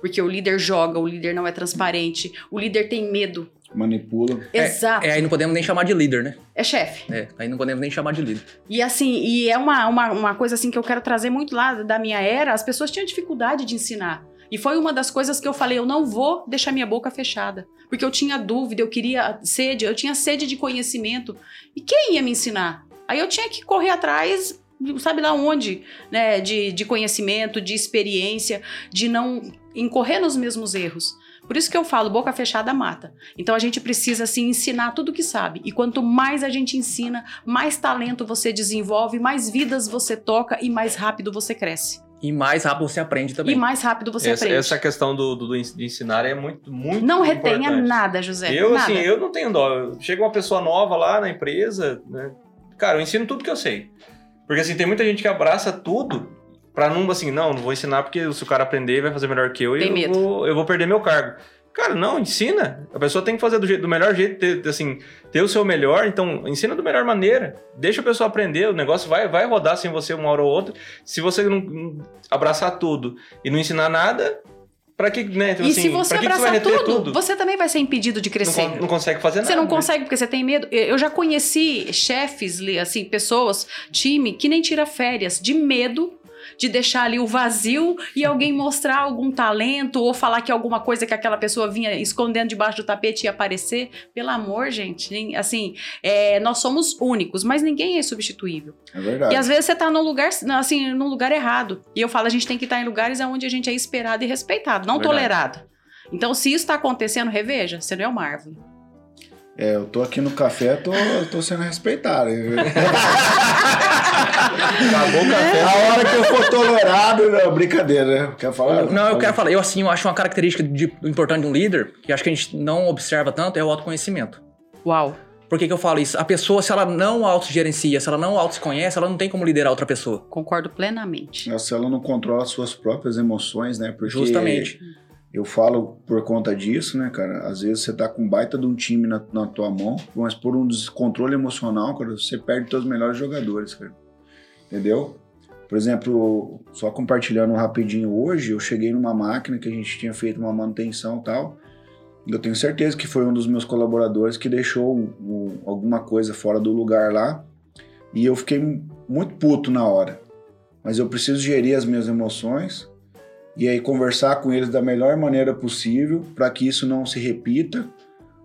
Porque o líder joga, o líder não é transparente, o líder tem medo. Manipula. Exato. É, aí não podemos nem chamar de líder, né? É chefe. É, aí não podemos nem chamar de líder. E assim, e é uma, uma, uma coisa assim que eu quero trazer muito lá da minha era, as pessoas tinham dificuldade de ensinar. E foi uma das coisas que eu falei, eu não vou deixar minha boca fechada. Porque eu tinha dúvida, eu queria sede, eu tinha sede de conhecimento. E quem ia me ensinar? Aí eu tinha que correr atrás, sabe lá onde, né? De, de conhecimento, de experiência, de não incorrer nos mesmos erros. Por isso que eu falo, boca fechada mata. Então a gente precisa assim ensinar tudo que sabe. E quanto mais a gente ensina, mais talento você desenvolve, mais vidas você toca e mais rápido você cresce. E mais rápido você aprende também. E mais rápido você essa, aprende. essa questão do, do, de ensinar é muito, muito Não retenha importante. nada, José. Eu, nada. assim, eu não tenho dó. Chega uma pessoa nova lá na empresa, né? Cara, eu ensino tudo que eu sei. Porque assim, tem muita gente que abraça tudo pra não, assim, não, não vou ensinar porque se o cara aprender vai fazer melhor que eu Tem e eu medo. vou, eu vou perder meu cargo. Cara, não, ensina. A pessoa tem que fazer do, jeito, do melhor jeito, ter, assim, ter o seu melhor, então ensina da melhor maneira. Deixa a pessoa aprender, o negócio vai, vai rodar sem você uma hora ou outra. Se você não, não abraçar tudo e não ensinar nada, pra que, né? Então, e assim, se você que você abraçar reter tudo, você também vai ser impedido de Não, crescer. con- não consegue fazer nada. Você não né? consegue porque você tem medo. Eu já conheci chefes, assim, pessoas, time, que nem tira férias de medo de deixar ali o vazio e alguém mostrar algum talento ou falar que alguma coisa que aquela pessoa vinha escondendo debaixo do tapete ia aparecer. Pelo amor, gente. Assim, é, nós somos únicos, mas ninguém é substituível. É verdade. E às vezes você tá num lugar, assim, num lugar errado. E eu falo, a gente tem que estar em lugares onde a gente é esperado e respeitado, não Verdade. tolerado. Então, se isso tá acontecendo, reveja, você não é uma árvore. É, eu tô aqui no café, tô, tô sendo respeitado. Acabou o café. A hora que eu for tolerado, não, brincadeira, né? Quer falar? Não, eu quero falar, eu assim, eu acho uma característica de- importante de um líder, que acho que a gente não observa tanto, é o autoconhecimento. Uau. Por que, que eu falo isso? A pessoa, se ela não autogerencia, se ela não auto se conhece, ela não tem como liderar outra pessoa. Concordo plenamente. Se ela não controla as suas próprias emoções, né? Porque Justamente. Eu falo por conta disso, né, cara? Às vezes você tá com baita de um time na, na tua mão, mas por um descontrole emocional, cara, você perde teus melhores jogadores, cara. Entendeu? Por exemplo, só compartilhando rapidinho hoje, eu cheguei numa máquina que a gente tinha feito uma manutenção e tal. Eu tenho certeza que foi um dos meus colaboradores que deixou alguma coisa fora do lugar lá. E eu fiquei muito puto na hora. Mas eu preciso gerir as minhas emoções e aí conversar com eles da melhor maneira possível para que isso não se repita.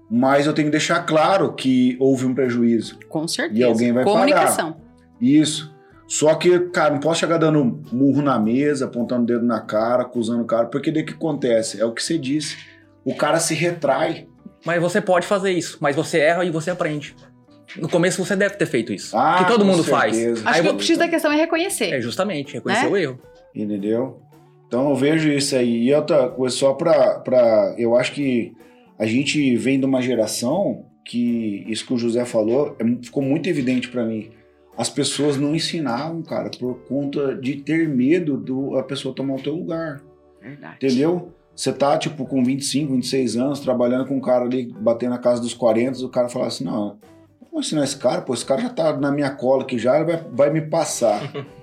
Mas eu tenho que deixar claro que houve um prejuízo. Com certeza. E alguém vai Comunicação. Isso. Só que, cara, não posso chegar dando murro na mesa, apontando o dedo na cara, acusando o cara, porque daí o que acontece? É o que você disse. O cara se retrai. Mas você pode fazer isso, mas você erra e você aprende. No começo você deve ter feito isso. Ah, que todo com mundo faz. certeza. Acho Aí que o X da questão é reconhecer. É justamente, reconhecer Né? o erro. Entendeu? Então eu vejo isso aí. E outra coisa, só pra, pra. Eu acho que a gente vem de uma geração que isso que o José falou é ficou muito evidente pra mim. As pessoas não ensinavam, cara, por conta de ter medo do a pessoa tomar o teu lugar. Verdade. Entendeu? Você tá, tipo, com 25, 26 anos, trabalhando com um cara ali, batendo na casa dos 40, o cara fala assim, não, vou ensinar esse cara, pô, esse cara já tá na minha cola aqui já, ele vai, vai me passar.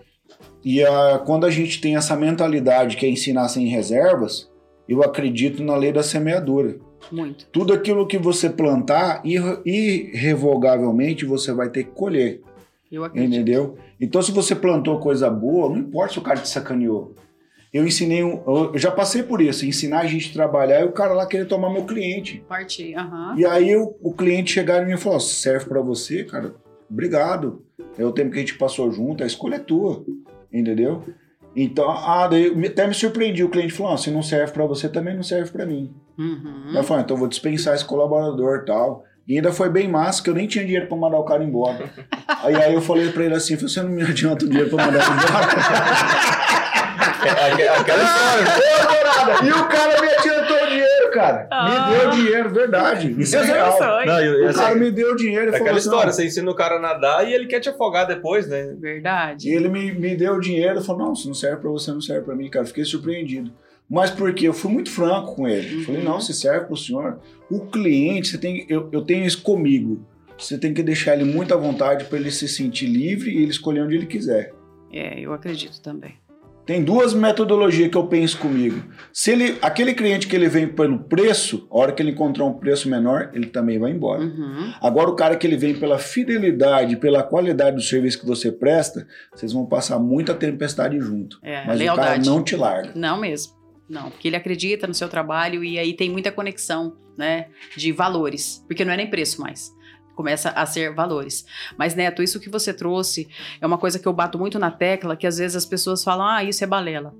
e ah, quando a gente tem essa mentalidade que é ensinar sem reservas, eu acredito na lei da semeadura. Muito. Tudo aquilo que você plantar, irre- irrevogavelmente você vai ter que colher. Eu acredito. Entendeu? Então, se você plantou coisa boa, não importa se o cara te sacaneou. Eu ensinei um. Eu já passei por isso, ensinar a gente a trabalhar e o cara lá querer tomar meu cliente. Parte. Aham. E aí o, o cliente chegar em mim e falou: "Se serve pra você, cara, obrigado. É o tempo que a gente passou junto, a escolha é tua. Entendeu? Então, ah, daí até me surpreendi. O cliente falou: ah, se não serve pra você, também não serve pra mim. Uhum. Eu falei, então eu vou dispensar esse colaborador e tal. E ainda foi bem massa, que eu nem tinha dinheiro pra mandar o cara embora. aí, aí eu falei pra ele assim, você não me adianta o dinheiro pra mandar ele embora? Aquela história. E o cara me adiantou o dinheiro, cara. Ah. Me deu dinheiro, verdade. Isso é real. Não, e- O cara me deu dinheiro e é falou aquela assim, história, não. você ensina o cara a nadar e ele quer te afogar depois, né? Verdade. E ele me, me deu dinheiro e falou, não, se não serve pra você, não serve pra mim, cara. Fiquei surpreendido. Mas porque eu fui muito franco com ele. Uhum. Falei, não, se serve pro senhor. O cliente, você tem, eu, eu tenho isso comigo. Você tem que deixar ele muito à vontade para ele se sentir livre e ele escolher onde ele quiser. É, eu acredito também. Tem duas metodologias que eu penso comigo. Se ele, aquele cliente que ele vem pelo preço, a hora que ele encontrar um preço menor, ele também vai embora. Uhum. Agora, o cara que ele vem pela fidelidade, pela qualidade do serviço que você presta, vocês vão passar muita tempestade junto. É, Mas o lealdade. cara não te larga. Não mesmo. Não, porque ele acredita no seu trabalho e aí tem muita conexão, né, de valores, porque não é nem preço mais. Começa a ser valores. Mas, Neto, isso que você trouxe é uma coisa que eu bato muito na tecla, que às vezes as pessoas falam, ah, isso é balela.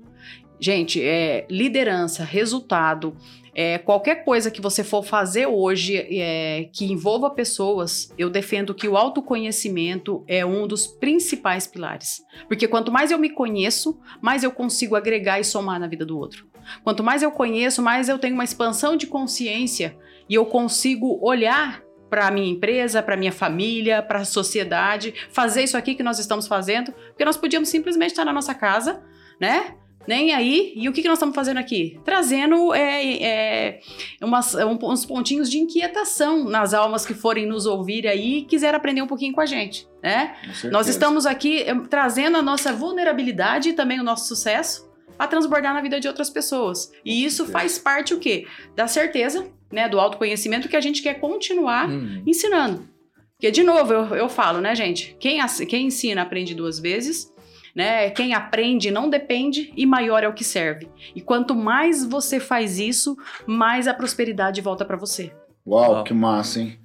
Gente, é liderança, resultado, é, qualquer coisa que você for fazer hoje é, que envolva pessoas, eu defendo que o autoconhecimento é um dos principais pilares. Porque quanto mais eu me conheço, mais eu consigo agregar e somar na vida do outro. Quanto mais eu conheço, mais eu tenho uma expansão de consciência e eu consigo olhar para minha empresa, para minha família, para a sociedade, fazer isso aqui que nós estamos fazendo, porque nós podíamos simplesmente estar na nossa casa, né? Nem aí. E o que, que nós estamos fazendo aqui? Trazendo é, é, umas, uns pontinhos de inquietação nas almas que forem nos ouvir aí e quiser aprender um pouquinho com a gente, né? Nós estamos aqui é, trazendo a nossa vulnerabilidade e também o nosso sucesso para transbordar na vida de outras pessoas. E isso faz parte o quê? Da certeza, né, do autoconhecimento que a gente quer continuar Hum. ensinando. Porque, de novo, eu, eu falo, né, gente? Quem, quem ensina aprende duas vezes, né? Quem aprende não depende e maior é o que serve. E quanto mais você faz isso, mais a prosperidade volta para você. Uau, Uau. que massa, hein?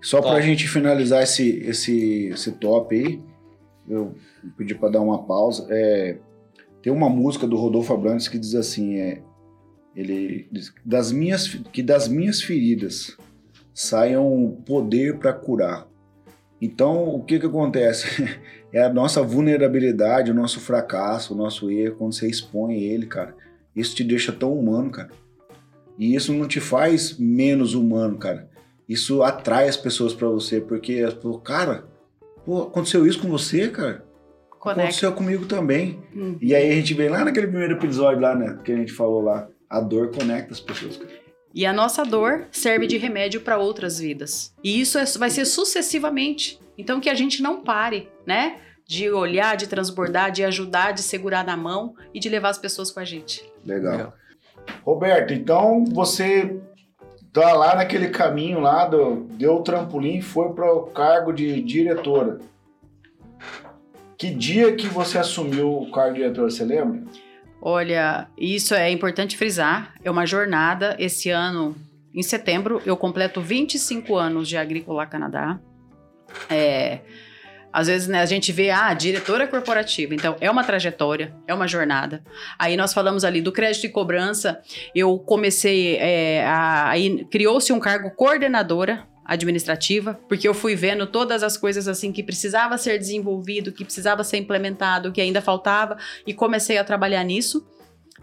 Só Top. pra gente finalizar esse, esse, esse top aí, eu pedi pra dar uma pausa. É, tem uma música do Rodolfo Abrantes que diz assim: é, ele diz, das minhas, que das minhas feridas saiam poder pra curar. Então, o que que acontece? É a nossa vulnerabilidade, o nosso fracasso, o nosso erro, quando você expõe ele, cara. Isso te deixa tão humano, cara. E isso não te faz menos humano, cara. Isso atrai as pessoas pra você, porque cara, pô, aconteceu isso com você, cara? Conecta. Aconteceu comigo também. Hum. E aí a gente vem lá naquele primeiro episódio lá, né, que a gente falou lá, a dor conecta as pessoas. cara. E a nossa dor serve de remédio para outras vidas. E isso é- vai ser sucessivamente. Então que a gente não pare, né? De olhar, de transbordar, de ajudar, de segurar na mão e de levar as pessoas com a gente. Legal. Legal. Roberto, então você tá lá naquele caminho lá, do, deu o trampolim e foi para o cargo de diretora. Que dia que você assumiu o cargo de diretora, você lembra? Olha, isso é importante frisar. É uma jornada. Esse ano, em setembro, eu completo 25 anos de Agrícola Canadá. É, às vezes né, a gente vê, ah, diretora corporativa. Então, é uma trajetória, é uma jornada. Aí nós falamos ali do crédito e cobrança. Eu comecei, é, a- aí criou-se um cargo coordenadora administrativa, porque eu fui vendo todas as coisas assim que precisava ser desenvolvido, que precisava ser implementado, que ainda faltava, e comecei a trabalhar nisso,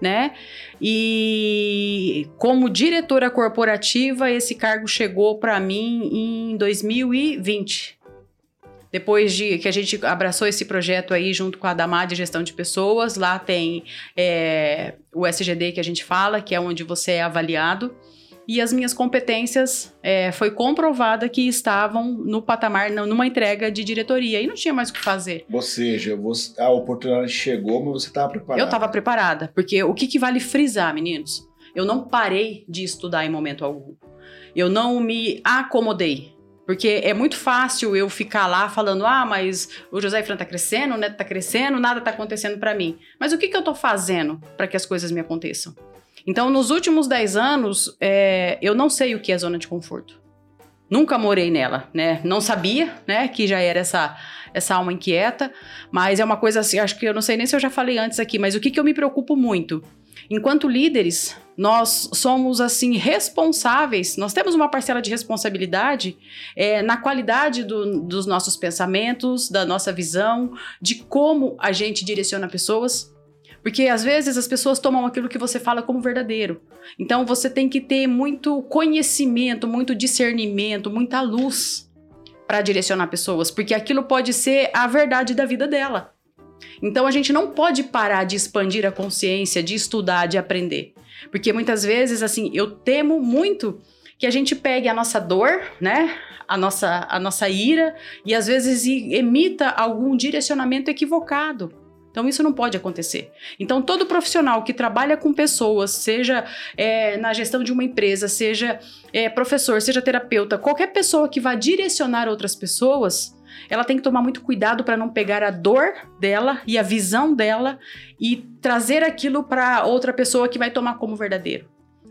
né? E como diretora corporativa, esse cargo chegou para mim em 2020. Depois de que a gente abraçou esse projeto aí junto com a Damad de Gestão de Pessoas, lá tem é, o SGD que a gente fala, que é onde você é avaliado. E as minhas competências é, foi comprovada que estavam no patamar, numa entrega de diretoria. E não tinha mais o que fazer. Ou seja, você- a oportunidade chegou, mas você estava preparado. Eu estava preparada, porque o que, que vale frisar, meninos? Eu não parei de estudar em momento algum. Eu não me acomodei. Porque é muito fácil eu ficar lá falando, ah, mas o José Fran tá crescendo, o Neto tá crescendo, nada tá acontecendo para mim. Mas o que, que eu tô fazendo para que as coisas me aconteçam? Então, nos últimos 10 anos, é, eu não sei o que é zona de conforto. Nunca morei nela, né? Não sabia, né, que já era essa, essa alma inquieta, mas é uma coisa assim, acho que eu não sei nem se eu já falei antes aqui, mas o que, que eu me preocupo muito? Enquanto líderes, nós somos assim responsáveis, nós temos uma parcela de responsabilidade é, na qualidade do- dos nossos pensamentos, da nossa visão, de como a gente direciona pessoas. Porque às vezes as pessoas tomam aquilo que você fala como verdadeiro. Então você tem que ter muito conhecimento, muito discernimento, muita luz para direcionar pessoas, porque aquilo pode ser a verdade da vida dela. Então a gente não pode parar de expandir a consciência, de estudar, de aprender. Porque muitas vezes, assim, eu temo muito que a gente pegue a nossa dor, né? A nossa, a nossa ira e às vezes emita algum direcionamento equivocado. Então isso não pode acontecer. Então todo profissional que trabalha com pessoas, seja é, na gestão de uma empresa, seja é, professor, seja terapeuta, qualquer pessoa que vá direcionar outras pessoas, ela tem que tomar muito cuidado para não pegar a dor dela e a visão dela e trazer aquilo para outra pessoa que vai tomar como verdadeiro.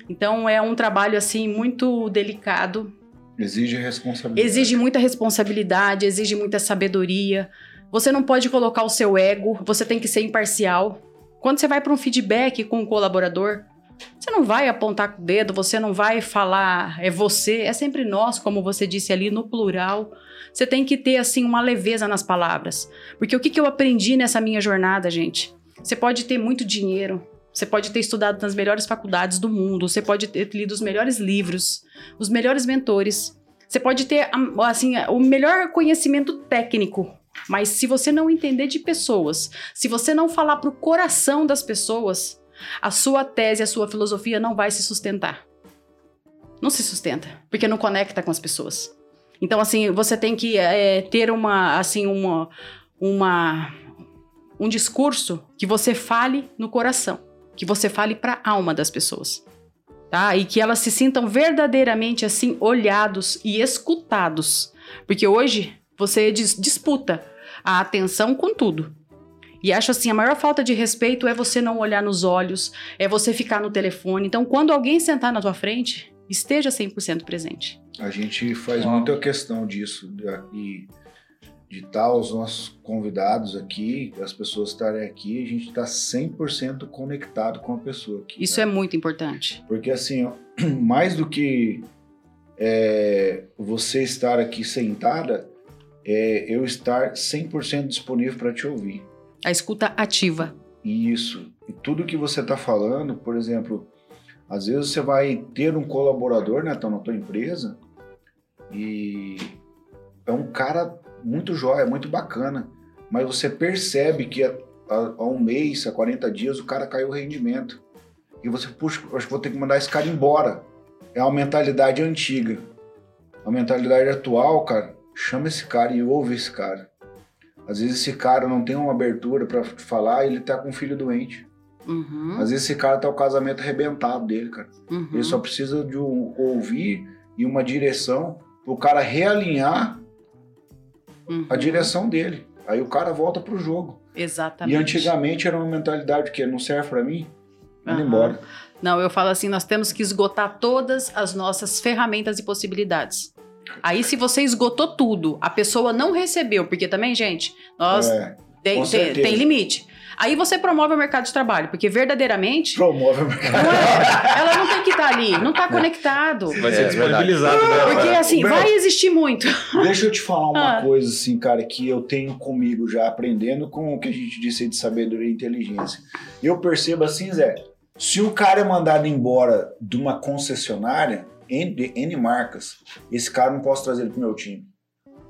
Então é um trabalho assim muito delicado, Exige responsabilidade. exige muita responsabilidade, exige muita sabedoria. Você não pode colocar o seu ego, você tem que ser imparcial. Quando você vai para um feedback com um colaborador, você não vai apontar com o dedo, você não vai falar é você, é sempre nós, como você disse ali no plural. Você tem que ter assim uma leveza nas palavras. Porque o que, que eu aprendi nessa minha jornada, gente? Você pode ter muito dinheiro, você pode ter estudado nas melhores faculdades do mundo, você pode ter lido os melhores livros, os melhores mentores. Você pode ter assim o melhor conhecimento técnico, mas se você não entender de pessoas, se você não falar para o coração das pessoas, a sua tese, a sua filosofia não vai se sustentar. Não se sustenta, porque não conecta com as pessoas. Então, assim, você tem que é, ter uma, assim, uma, uma, um discurso que você fale no coração, que você fale para a alma das pessoas, tá? E que elas se sintam verdadeiramente assim olhados e escutados, porque hoje você dis disputa a atenção com tudo. E acho assim, a maior falta de respeito é você não olhar nos olhos, é você ficar no telefone. Então, quando alguém sentar na tua frente, esteja 100% presente. A gente faz muita questão disso e de estar os nossos convidados aqui, as pessoas estarem aqui, a gente está 100% conectado com a pessoa aqui. Isso né? é muito importante. Porque assim, mais do que é, você estar aqui sentada, é eu estar 100% disponível para te ouvir. A escuta ativa. Isso. E tudo que você está falando, por exemplo, às vezes você vai ter um colaborador né, tá na tua empresa e é um cara muito jóia, muito bacana, mas você percebe que há, há um mês, há 40 dias, o cara caiu o rendimento. E você, puxa, acho que vou ter que mandar esse cara embora. É uma mentalidade antiga. A mentalidade atual, cara, chama esse cara e ouve esse cara. Às vezes esse cara não tem uma abertura para falar e ele tá com um filho doente. Uhum. Às vezes esse cara tá o casamento arrebentado dele, cara. Uhum. Ele só precisa de um ouvir e uma direção pro cara realinhar uhum. a direção dele. Aí o cara volta pro jogo. Exatamente. E antigamente era uma mentalidade que não serve para mim, indo embora. Não, eu falo assim, nós temos que esgotar todas as nossas ferramentas e possibilidades. Aí, se você esgotou tudo, a pessoa não recebeu, porque também, gente, nós é, tem, tem, tem, limite. Aí você promove o mercado de trabalho, porque verdadeiramente. Promove o mercado. Não é, ela não tem que estar tá ali, não está conectado. Vai ser é, disponibilizado, né? Porque assim, Meu, vai existir muito. Deixa eu te falar uma ah. coisa, assim, cara, que eu tenho comigo já aprendendo com o que a gente disse de sabedoria e inteligência. Eu percebo assim, Zé, se o cara é mandado embora de uma concessionária, N, N marcas, esse cara não posso trazer ele pro meu time.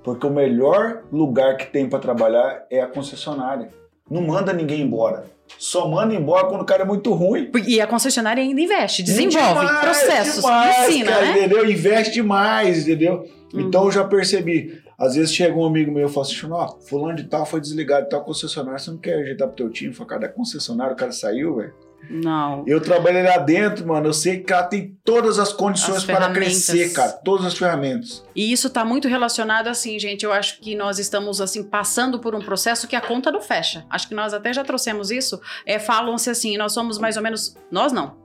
Porque o melhor lugar que tem para trabalhar é a concessionária. Não manda ninguém embora. Só manda embora quando o cara é muito ruim. E a concessionária ainda investe, desenvolve demais, processos, demais, ensina, cara, né? Entendeu? Investe mais, entendeu? Uhum. Então eu já percebi. Às vezes chega um amigo meu e fala assim, ó, fulano de tal foi desligado de tal concessionária, você não quer ajeitar pro teu time? Fala, cara, da concessionária o cara saiu, velho. Não. Eu trabalhei lá dentro, mano. Eu sei que ela tem todas as condições as para crescer, cara. Todas as ferramentas. E isso tá muito relacionado, assim, gente. Eu acho que nós estamos, assim, passando por um processo que a conta não fecha. Acho que nós até já trouxemos isso. É, Falam-se assim, nós somos mais ou menos. Nós não.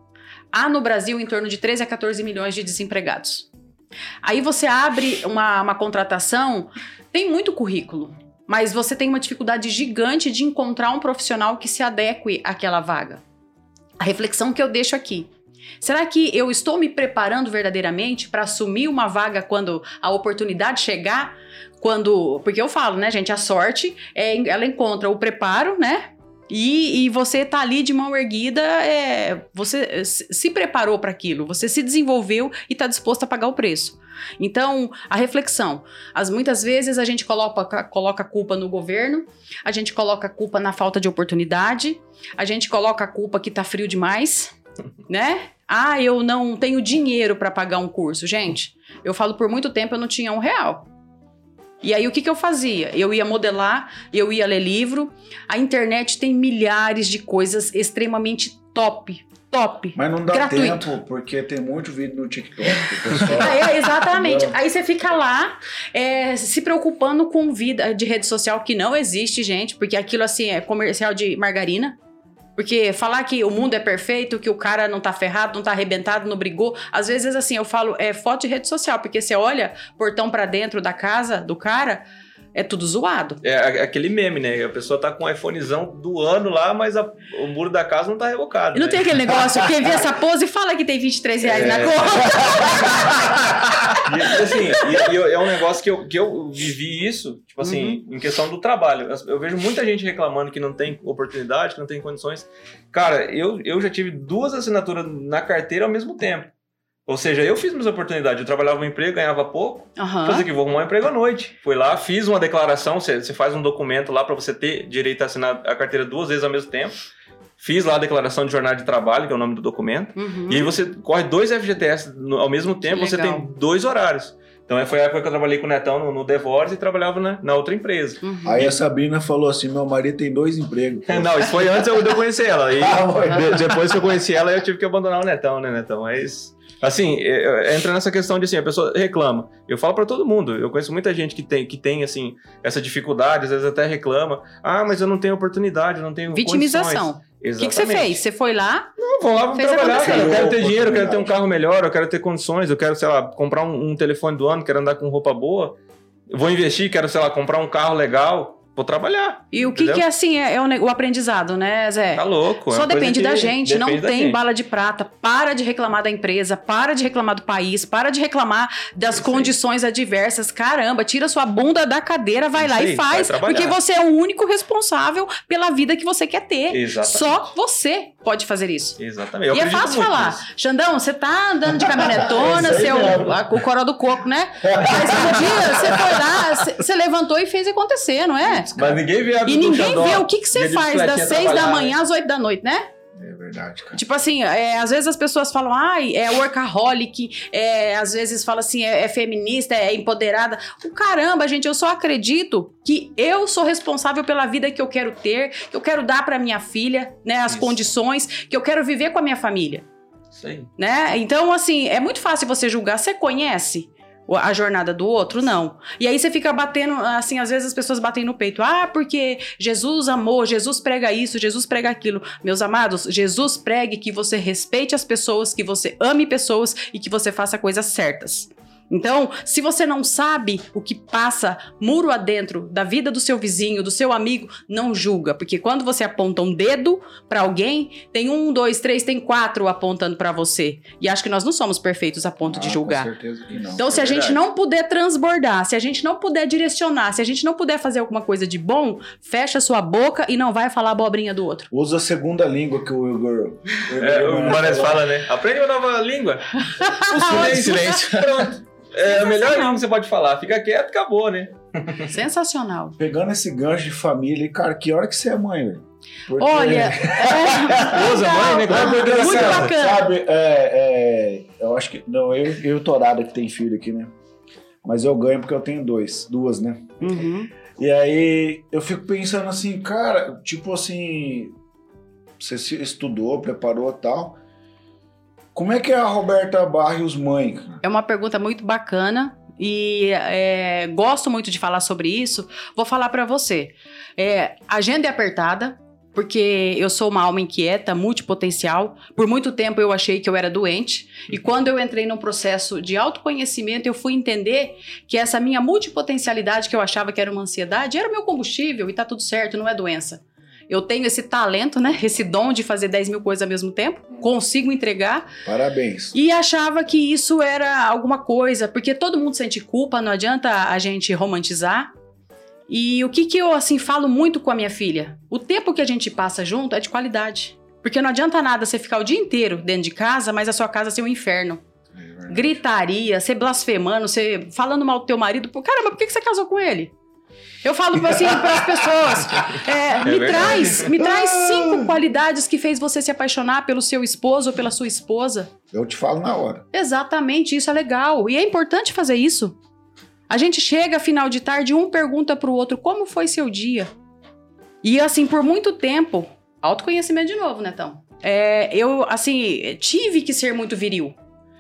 Há no Brasil em torno de 13 a 14 milhões de desempregados. Aí você abre uma, uma contratação, tem muito currículo mas você tem uma dificuldade gigante de encontrar um profissional que se adeque àquela vaga a reflexão que eu deixo aqui. Será que eu estou me preparando verdadeiramente para assumir uma vaga quando a oportunidade chegar? Quando, porque eu falo, né, gente, a sorte é, ela encontra o preparo, né? E, e você tá ali de mão erguida, é, você se preparou para aquilo, você se desenvolveu e está disposto a pagar o preço. Então, a reflexão. As, muitas vezes a gente coloca, coloca a culpa no governo, a gente coloca a culpa na falta de oportunidade, a gente coloca a culpa que tá frio demais, né? Ah, eu não tenho dinheiro para pagar um curso. Gente, eu falo por muito tempo eu não tinha um real. E aí o que, que eu fazia? Eu ia modelar, eu ia ler livro. A internet tem milhares de coisas extremamente top top. Mas não dá gratuito. tempo, porque tem muito vídeo no TikTok. é, exatamente. Aí você fica lá é, se preocupando com vida de rede social que não existe, gente, porque aquilo assim é comercial de margarina. Porque falar que o mundo é perfeito, que o cara não tá ferrado, não tá arrebentado, não brigou. Às vezes, assim, eu falo, é foto de rede social, porque você olha portão para dentro da casa do cara, é tudo zoado. É aquele meme, né? A pessoa tá com um iPhonezão do ano lá, mas a, o muro da casa não tá revocado. E não né? tem aquele negócio, quem vê essa pose fala que tem 23 reais é. na conta. e, assim, e, e, é um negócio que eu, que eu vivi isso, tipo assim, uhum. em questão do trabalho. Eu vejo muita gente reclamando que não tem oportunidade, que não tem condições. Cara, eu, eu já tive duas assinaturas na carteira ao mesmo tempo. Ou seja, eu fiz minhas oportunidades. Eu trabalhava no emprego, ganhava pouco. Aham. Fazer que vou arrumar um emprego à noite. Fui lá, fiz uma declaração. Você, você faz um documento lá para você ter direito a assinar a carteira duas vezes ao mesmo tempo. Fiz lá a declaração de jornada de trabalho, que é o nome do documento. Uhum. E aí você corre dois FGTS no- ao mesmo tempo, você tem dois horários. Então foi a época que eu trabalhei com o Netão no, no Devores e trabalhava na, na outra empresa. Uhum. Aí a Sabrina falou assim: meu marido tem dois empregos. Não, isso foi antes eu, de eu conhecer ela. E Ah, depois que eu conheci ela, eu tive que abandonar o Netão, né, Netão? Mas, assim, é- é- entra nessa questão de assim, a pessoa reclama. Eu falo pra todo mundo, eu conheço muita gente que tem, que tem assim, essa dificuldade, às vezes até reclama. Ah, mas eu não tenho oportunidade, eu não tenho Vitimização. condições. O que, que você fez? Você foi lá? Não, vou lá, vou trabalhar, cara. Eu quero ter dinheiro, eu quero ter um carro melhor, eu quero ter condições, eu quero, sei lá, comprar um, um telefone do ano, quero andar com roupa boa. Vou investir, quero, sei lá, comprar um carro legal. Vou trabalhar. E o que, que é assim, é, é o, o aprendizado, né, Zé? Tá louco. é Só coisa depende da gente, não depende da tem gente. bala de prata. Para de reclamar da empresa, para de reclamar do país, para de reclamar das Isso aí. condições adversas. Caramba, tira sua bunda da cadeira, vai Isso lá aí, e faz, porque você é o único responsável pela vida que você quer ter. Exatamente. Só você pode fazer isso. Exatamente. Eu e é fácil falar. nisso. Xandão, você tá andando de caminhonetona, É isso aí seu, a- o coró do coco, né? Mas um dia você foi lá, você levantou e fez acontecer, não é? Mas ninguém vê a E ninguém vê o que, que você faz das seis da trabalhar, manhã às oito da noite, né? É verdade, cara. Tipo assim, é, às vezes as pessoas falam, ai, é workaholic, é, às vezes fala assim, é, é feminista, é empoderada. O caramba, gente, eu só acredito que eu sou responsável pela vida que eu quero ter, que eu quero dar pra minha filha, né, as Isso. condições, que eu quero viver com a minha família, aí. né? Então, assim, é muito fácil você julgar. Você conhece? A jornada do outro, não. E aí você fica batendo, assim, às vezes as pessoas batem no peito. Ah, porque Jesus amou, Jesus prega isso, Jesus prega aquilo. Meus amados, Jesus pregue que você respeite as pessoas, que você ame pessoas e que você faça coisas certas. Então, se você não sabe o que passa muro adentro da vida do seu vizinho, do seu amigo, não julga, porque quando você aponta um dedo pra alguém, tem um, dois, três, tem quatro apontando pra você. E acho que nós não somos perfeitos a ponto de Ah, julgar. Com certeza que não. Então, se a É gente verdade. não puder transbordar, se a gente não puder direcionar, se a gente não puder fazer alguma coisa de bom, fecha sua boca e não vai falar abobrinha do outro. Usa a segunda língua que o Igor. o Igor É, o falou. fala, né? Aprende uma nova língua. O silêncio. silêncio. Pronto. É a melhor língua que você pode falar. Fica quieto, acabou, né? Sensacional. Pegando esse gancho de família, e, cara, que hora que você é mãe, velho? Porque- Olha, é, mãe, né? É Muito assim, bacana. Sabe, é, é, eu acho que. Não, eu, eu e o Torada que tem filho aqui, né? Mas eu ganho porque eu tenho dois, duas, né? Uhum. E aí eu fico pensando assim, cara, tipo assim, você se estudou, preparou e tal. Como é que é a Roberta Barrios mãe? É uma pergunta muito bacana e é, gosto muito de falar sobre isso. Vou falar pra você. É, a agenda é apertada. Porque eu sou uma alma inquieta, multipotencial. Por muito tempo eu achei que eu era doente. E quando eu entrei num processo de autoconhecimento, eu fui entender que essa minha multipotencialidade, que eu achava que era uma ansiedade, era meu combustível e tá tudo certo, não é doença. Eu tenho esse talento, né? Esse dom de fazer 10 mil coisas ao mesmo tempo. Consigo entregar. Parabéns. E achava que isso era alguma coisa, porque todo mundo sente culpa, não adianta a gente romantizar. E o que que eu assim falo muito com a minha filha? O tempo que a gente passa junto é de qualidade. Porque não adianta nada você ficar o dia inteiro dentro de casa, mas a sua casa ser um inferno. Gritaria, você blasfemando, você falando mal do teu marido. Caramba, por que que você casou com ele? Eu falo assim para as pessoas, é, me verdade. traz, me traz cinco qualidades que fez você se apaixonar pelo seu esposo ou pela sua esposa. Eu te falo na hora. Exatamente, isso é legal. E é importante fazer isso. A gente chega final de tarde, um pergunta pro outro como foi seu dia. E assim, por muito tempo, autoconhecimento de novo, Netão. É, eu, assim, tive que ser muito viril.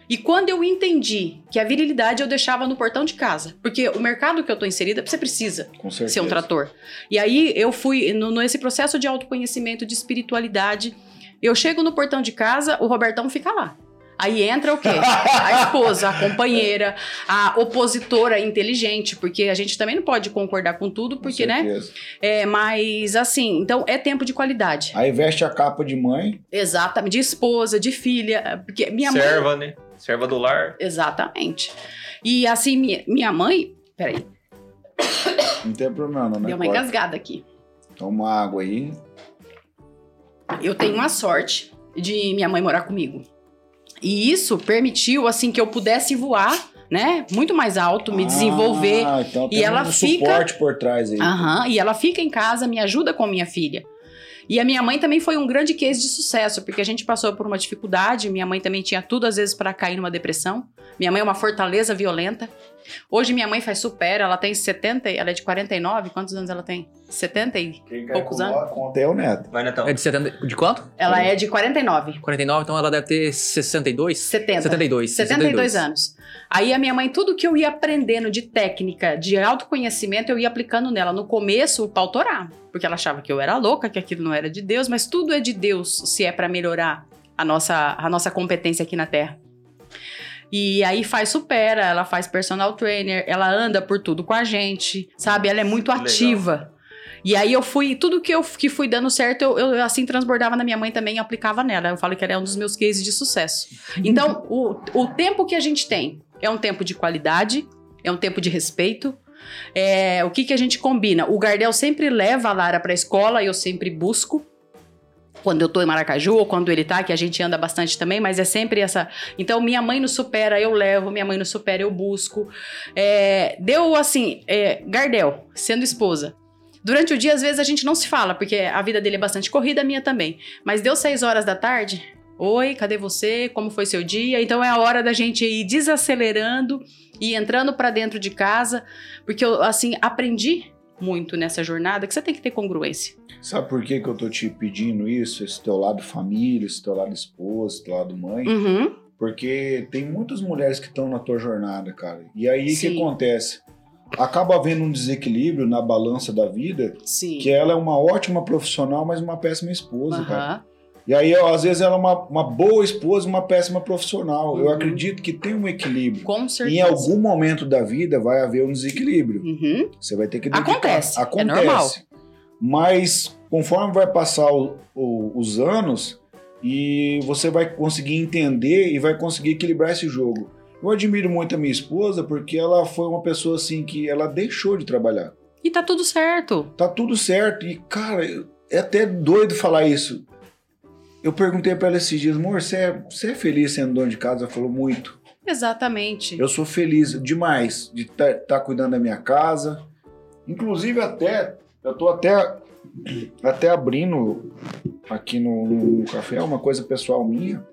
E quando eu entendi que a virilidade eu deixava no portão de casa, porque o mercado que eu tô inserida, você precisa ser um trator. E aí eu fui no, nesse processo de autoconhecimento, de espiritualidade. Eu chego no portão de casa, o Robertão fica lá. Aí entra o quê? A esposa, a companheira, a opositora inteligente, porque a gente também não pode concordar com tudo, Com porque, né? certeza. É, mas assim, então é tempo de qualidade. Aí veste a capa de mãe. Exatamente, de esposa, de filha, porque minha mãe Serva, né? Serva do lar. Exatamente. E assim, minha, minha mãe. Peraí, Não tem problema, não, né? deu uma engasgada aqui. Toma água aí. Eu tenho uma sorte de minha mãe morar comigo. E isso permitiu, assim, que eu pudesse voar, né? Muito mais alto, me desenvolver. Ah, então E tem ela um fica- suporte por trás aí. Aham, e ela fica em casa, me ajuda com a minha filha. E a minha mãe também foi um grande case de sucesso, porque a gente passou por uma dificuldade. Minha mãe também tinha tudo, às vezes, para cair numa depressão. Minha mãe é uma fortaleza violenta. Hoje minha mãe faz super, ela tem 70, ela é de 49, quantos anos ela tem? 70 e Quem poucos anos? Conta é o neto. Vai, Netão. É de 70. De quanto? Ela é de 49. 49, então ela deve ter 62? 70. 72. 72 anos. Aí a minha mãe, tudo que eu ia aprendendo de técnica, de autoconhecimento, eu ia aplicando nela. No começo, o pau torava, porque ela achava que eu era louca, que aquilo não era de Deus, mas tudo é de Deus se é para melhorar a nossa, a nossa competência aqui na Terra. E aí faz supera, ela faz personal trainer, ela anda por tudo com a gente, sabe? Ela é muito legal. ativa. E aí eu fui, tudo que eu que fui dando certo, eu, eu, assim transbordava na minha mãe também e aplicava nela. Eu falo que ela é um dos meus cases de sucesso. Então, o, o tempo que a gente tem é um tempo de qualidade, é um tempo de respeito. É, o que, que a gente combina? O Gardel sempre leva a Lara para a escola e eu sempre busco. Quando eu tô em Maracaju ou quando ele tá, que a gente anda bastante também, mas é sempre essa. Então, minha mãe nos supera, eu levo, minha mãe nos supera, eu busco. É, deu assim, é, Gardel, sendo esposa. Durante o dia, às vezes, a gente não se fala, porque a vida dele é bastante corrida, a minha também. Mas deu seis horas da tarde. Oi, cadê você? Como foi seu dia? Então é a hora da gente ir desacelerando e entrando pra dentro de casa, porque eu assim aprendi muito nessa jornada que você tem que ter congruência. Sabe por que, que eu tô te pedindo isso? Esse teu lado família, esse teu lado esposa, esse teu lado mãe? Uhum. Porque tem muitas mulheres que estão na tua jornada, cara. E aí o que acontece? Acaba havendo um desequilíbrio na balança da vida, Sim. que ela é uma ótima profissional, mas uma péssima esposa, cara. E aí, ó, às vezes, ela é uma, uma boa esposa e uma péssima profissional. Eu Uhum. acredito que tem um equilíbrio. Com certeza. Em algum momento da vida vai haver um desequilíbrio. Uhum. Você vai ter que dedicar. Acontece, é Acontece. normal. Mas conforme vai passar o- o- os anos e você vai conseguir entender e vai conseguir equilibrar esse jogo. Eu admiro muito a minha esposa porque ela foi uma pessoa assim que ela deixou de trabalhar. E tá tudo certo. Tá tudo certo e cara, é até doido falar isso. Eu perguntei pra ela esses dias, amor, você é, você é feliz sendo dono de casa? Ela falou muito. Exatamente. Eu sou feliz demais de estar cuidando da minha casa. Inclusive até, eu tô até, até abrindo aqui no, no café uma coisa pessoal minha.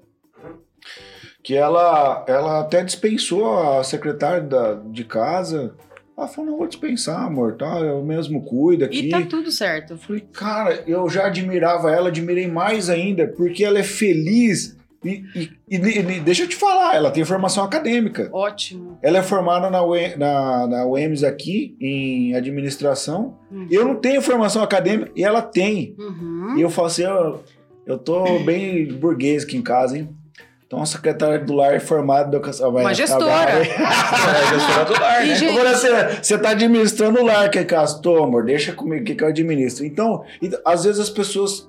Que ela, ela até dispensou a secretária da, de casa. Ela falou, não vou dispensar, amor, tá? Eu mesmo cuido aqui. E tá tudo certo. Eu falei, cara, eu já admirava ela, admirei mais ainda, porque ela é feliz. E, e- e- e deixa eu te falar, ela tem formação acadêmica. Ótimo. Ela é formada na, na, na UEMS aqui, em administração. Uhum. Eu não tenho formação acadêmica e ela tem. Uhum. E eu falo assim, eu, eu tô bem burguês aqui em casa, hein? Então, a secretária do lar é formada... Do... Uma gestora. É, gestora do lar, né? gente, falei assim, você tá administrando o lar, que casa. Tô, amor, deixa comigo que que eu administro. Então, e- às vezes as pessoas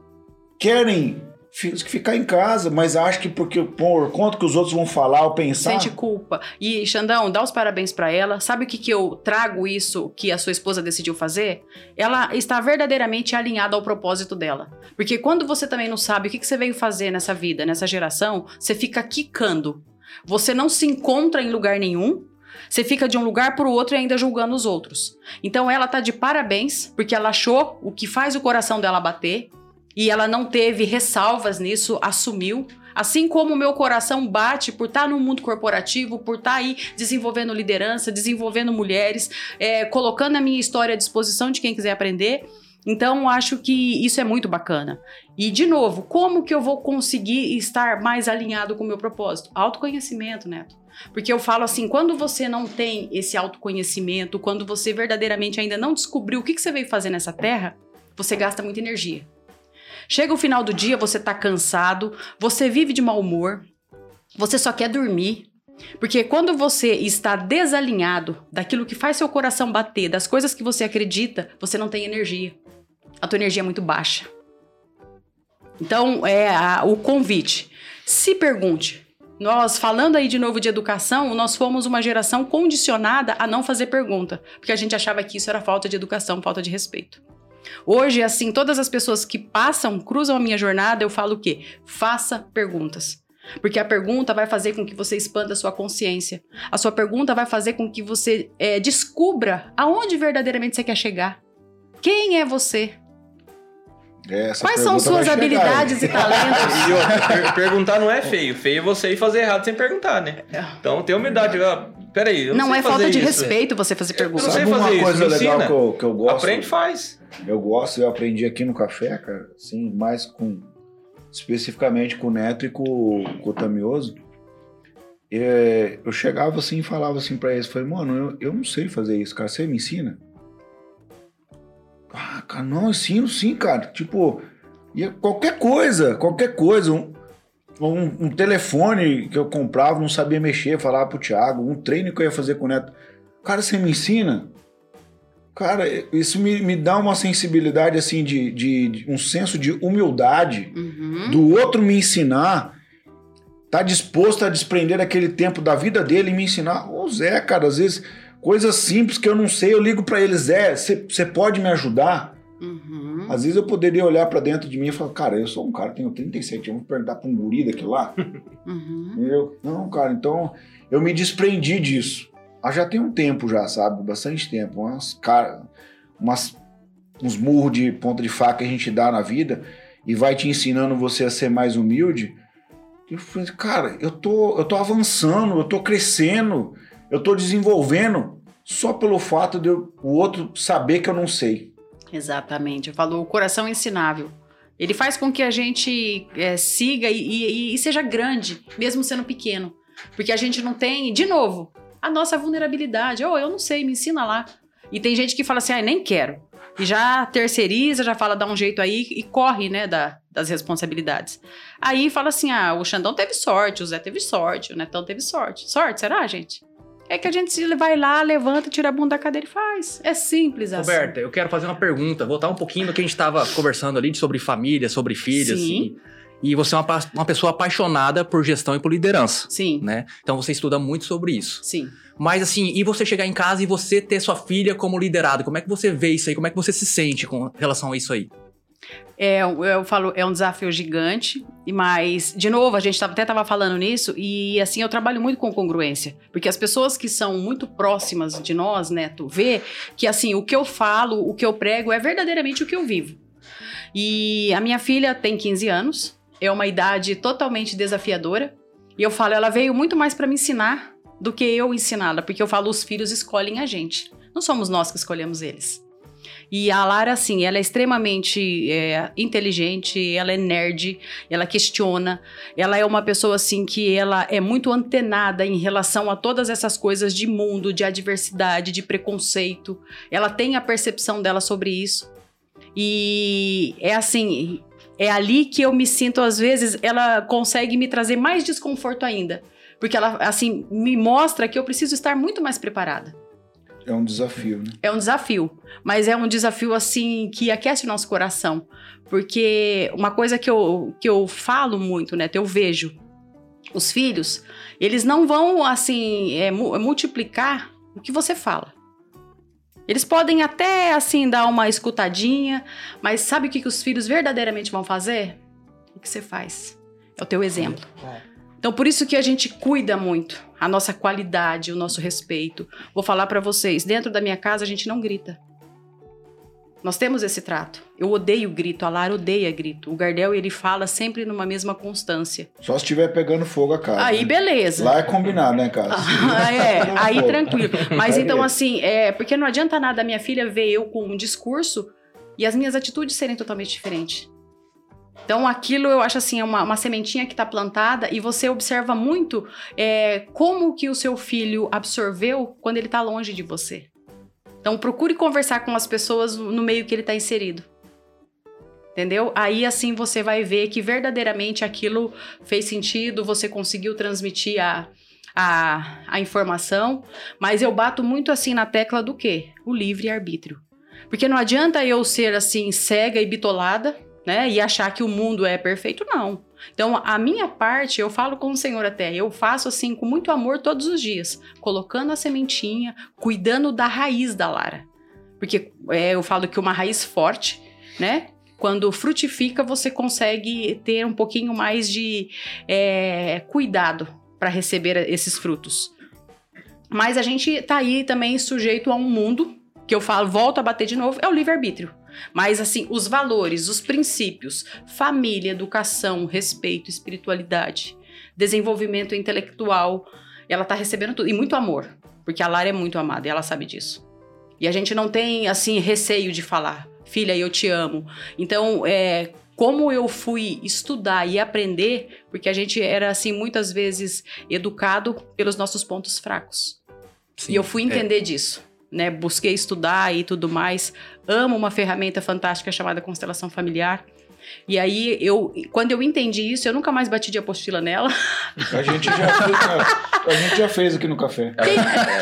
querem ficar em casa, mas acham que porque por conta que os outros vão falar ou pensar... Sente culpa. E, Xandão, dá os parabéns pra ela. Sabe o que, que eu trago isso que a sua esposa decidiu fazer? Ela está verdadeiramente alinhada ao propósito dela. Porque quando você também não sabe o que, que você veio fazer nessa vida, nessa geração, você fica quicando. Você não se encontra em lugar nenhum. Você fica de um lugar para o outro e ainda julgando os outros. Então ela tá de parabéns, porque ela achou o que faz o coração dela bater e ela não teve ressalvas nisso, assumiu. Assim como o meu coração bate por estar no mundo corporativo, por estar aí desenvolvendo liderança, desenvolvendo mulheres, é, colocando a minha história à disposição de quem quiser aprender. Então, acho que isso é muito bacana. E, de novo, como que eu vou conseguir estar mais alinhado com o meu propósito? Autoconhecimento, Neto. Porque eu falo assim, quando você não tem esse autoconhecimento, quando você verdadeiramente ainda não descobriu o que, que você veio fazer nessa terra, você gasta muita energia. Chega o final do dia, você tá cansado, você vive de mau humor, você só quer dormir. Porque quando você está desalinhado daquilo que faz seu coração bater, das coisas que você acredita, você não tem energia. A tua energia é muito baixa. Então, é a- o convite. Se pergunte. Nós, falando aí de novo de educação, nós fomos uma geração condicionada a não fazer pergunta, porque a gente achava que isso era falta de educação, falta de respeito. Hoje, assim, todas as pessoas que passam, cruzam a minha jornada, eu falo o quê? Faça perguntas. Porque a pergunta vai fazer com que você expanda a sua consciência. A sua pergunta vai fazer com que você é, descubra aonde verdadeiramente você quer chegar. Quem é você? Essa Quais são suas chegar, habilidades hein? e talentos? E outra, per- perguntar não é feio. Feio é você ir fazer errado sem perguntar, né? Então tem humildade. Ah, peraí, eu não, Não sei é falta de isso. respeito você fazer Eu perguntas. não sei Sabe uma fazer isso, coisa legal que eu, que eu gosto? Aprende, faz. Eu gosto, eu aprendi aqui no café, cara, assim, mais com. especificamente com o Neto e com, com o Tamioso. É, eu chegava assim e falava assim pra eles: falei, mano, eu, eu não sei fazer isso, cara, você me ensina? Ah, cara, não, ensino sim, cara. Tipo, e qualquer coisa, qualquer coisa. Um, um, um telefone que eu comprava, não sabia mexer, falava pro Thiago, um treino que eu ia fazer com o Neto. Cara, você me ensina? Cara, isso me, me dá uma sensibilidade, assim, de, de- de um senso de humildade Uhum. do outro me ensinar, tá disposto a desprender aquele tempo da vida dele e me ensinar. Ô Zé, cara, às vezes coisas simples que eu não sei, eu ligo pra ele, Zé, você pode me ajudar? Uhum. Às vezes eu poderia olhar pra dentro de mim e falar, cara, eu sou um cara, tenho 37 anos, vou perguntar pra um guri daquele lá. Uhum. Eu, não, cara, então eu me desprendi disso. Ah, já tem um tempo já, sabe? Bastante tempo. Umas, cara, umas, uns murros de ponta de faca que a gente dá na vida e vai te ensinando você a ser mais humilde. Eu falei, cara, eu tô, eu tô avançando, eu tô crescendo, eu tô desenvolvendo só pelo fato de eu- o outro saber que eu não sei. Exatamente. Eu falo o coração ensinável. Ele faz com que a gente é, siga e, e- e seja grande, mesmo sendo pequeno. Porque a gente não tem, de novo, a nossa vulnerabilidade. Oh, eu não sei, me ensina lá. E tem gente que fala assim, ah, nem quero. E já terceiriza, já fala, dá um jeito aí e corre, né, da- das responsabilidades. Aí fala assim, ah, o Xandão teve sorte, o Zé teve sorte, o Netão teve sorte. Sorte, será, gente? É que a gente vai lá, levanta, tira a bunda da cadeira e faz. É simples assim. Roberta, eu quero fazer uma pergunta, voltar um pouquinho do que a gente estava conversando ali sobre família, sobre filhos. Sim. assim. E você é uma, uma pessoa apaixonada por gestão e por liderança, Sim, né? Então você estuda muito sobre isso. sim. Mas assim, e você chegar em casa e você ter sua filha como liderado, como é que você vê isso aí? Como é que você se sente com relação a isso aí? É, eu falo, é um desafio gigante, e mas, de novo, a gente tava- até estava falando nisso, e assim, eu trabalho muito com congruência, porque as pessoas que são muito próximas de nós, Neto, vê que assim, o que eu falo, o que eu prego é verdadeiramente o que eu vivo. E a minha filha tem 15 anos, é uma idade totalmente desafiadora, e eu falo, ela veio muito mais para me ensinar do que eu ensiná-la, porque eu falo, os filhos escolhem a gente, não somos nós que escolhemos eles. E a Lara, assim, ela é extremamente é, inteligente, ela é nerd, ela questiona, ela é uma pessoa, assim, que ela é muito antenada em relação a todas essas coisas de mundo, de adversidade, de preconceito. Ela tem a percepção dela sobre isso. E é assim, é ali que eu me sinto, às vezes, ela consegue me trazer mais desconforto ainda. Porque ela, assim, me mostra que eu preciso estar muito mais preparada. É um desafio, né? É um desafio, mas é um desafio assim que aquece o nosso coração, porque uma coisa que eu, que eu falo muito, né, eu vejo os filhos, eles não vão assim é, mu- multiplicar o que você fala. Eles podem até assim dar uma escutadinha, mas sabe o que, que os filhos verdadeiramente vão fazer? O que você faz? É o teu exemplo. Então, por isso que a gente cuida muito a nossa qualidade, o nosso respeito. Vou falar pra vocês, dentro da minha casa a gente não grita. Nós temos esse trato. Eu odeio grito, a Lara odeia grito. O Gardel, ele fala sempre numa mesma constância. Só se estiver pegando fogo a casa. Aí, né? beleza. Lá é combinado, né, cara? Ah, é, aí Fogo. tranquilo. Mas Aí então, é. assim, é, porque não adianta nada a minha filha ver eu com um discurso e as minhas atitudes serem totalmente diferentes. Então, aquilo eu acho assim, é uma, uma sementinha que está plantada e você observa muito é, como que o seu filho absorveu quando ele está longe de você. Então, procure conversar com as pessoas no meio que ele está inserido. Entendeu? Aí assim você vai ver que verdadeiramente aquilo fez sentido, você conseguiu transmitir a, a, a informação, mas eu bato muito assim na tecla do quê? O livre-arbítrio. Porque não adianta eu ser assim cega e bitolada, né? E achar que o mundo é perfeito, não. Então, a minha parte, eu falo com o Senhor até, eu faço assim com muito amor todos os dias, colocando a sementinha, cuidando da raiz da Lara. Porque é, eu falo que uma raiz forte, né? quando frutifica, você consegue ter um pouquinho mais de é, cuidado para receber esses frutos. Mas a gente tá aí também sujeito a um mundo que eu falo, volto a bater de novo, é o livre-arbítrio. Mas assim, os valores, os princípios, família, educação, respeito, espiritualidade, desenvolvimento intelectual, ela tá recebendo tudo e muito amor, porque a Lara é muito amada e ela sabe disso. E a gente não tem assim receio de falar, filha, eu te amo. Então, é, como eu fui estudar e aprender, porque a gente era assim muitas vezes educado pelos nossos pontos fracos. Sim, e eu fui é. entender disso, né? Busquei estudar e tudo mais. Amo uma ferramenta fantástica chamada constelação familiar. E aí eu, quando eu entendi isso, eu nunca mais bati de apostila nela. A gente já fez, a gente já fez aqui no café. Quem,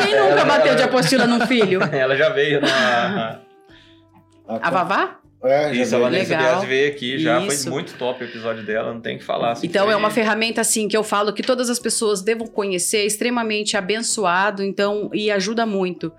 quem nunca bateu de apostila num filho? Ela já veio na. A Vavá? É, já Isso, a. Vanessa Legal. Dias veio aqui já. Isso. Foi muito top o episódio dela, não tem o que falar. assim, Então foi- é uma ferramenta assim que eu falo que todas as pessoas devam conhecer, é extremamente abençoado, então e ajuda muito.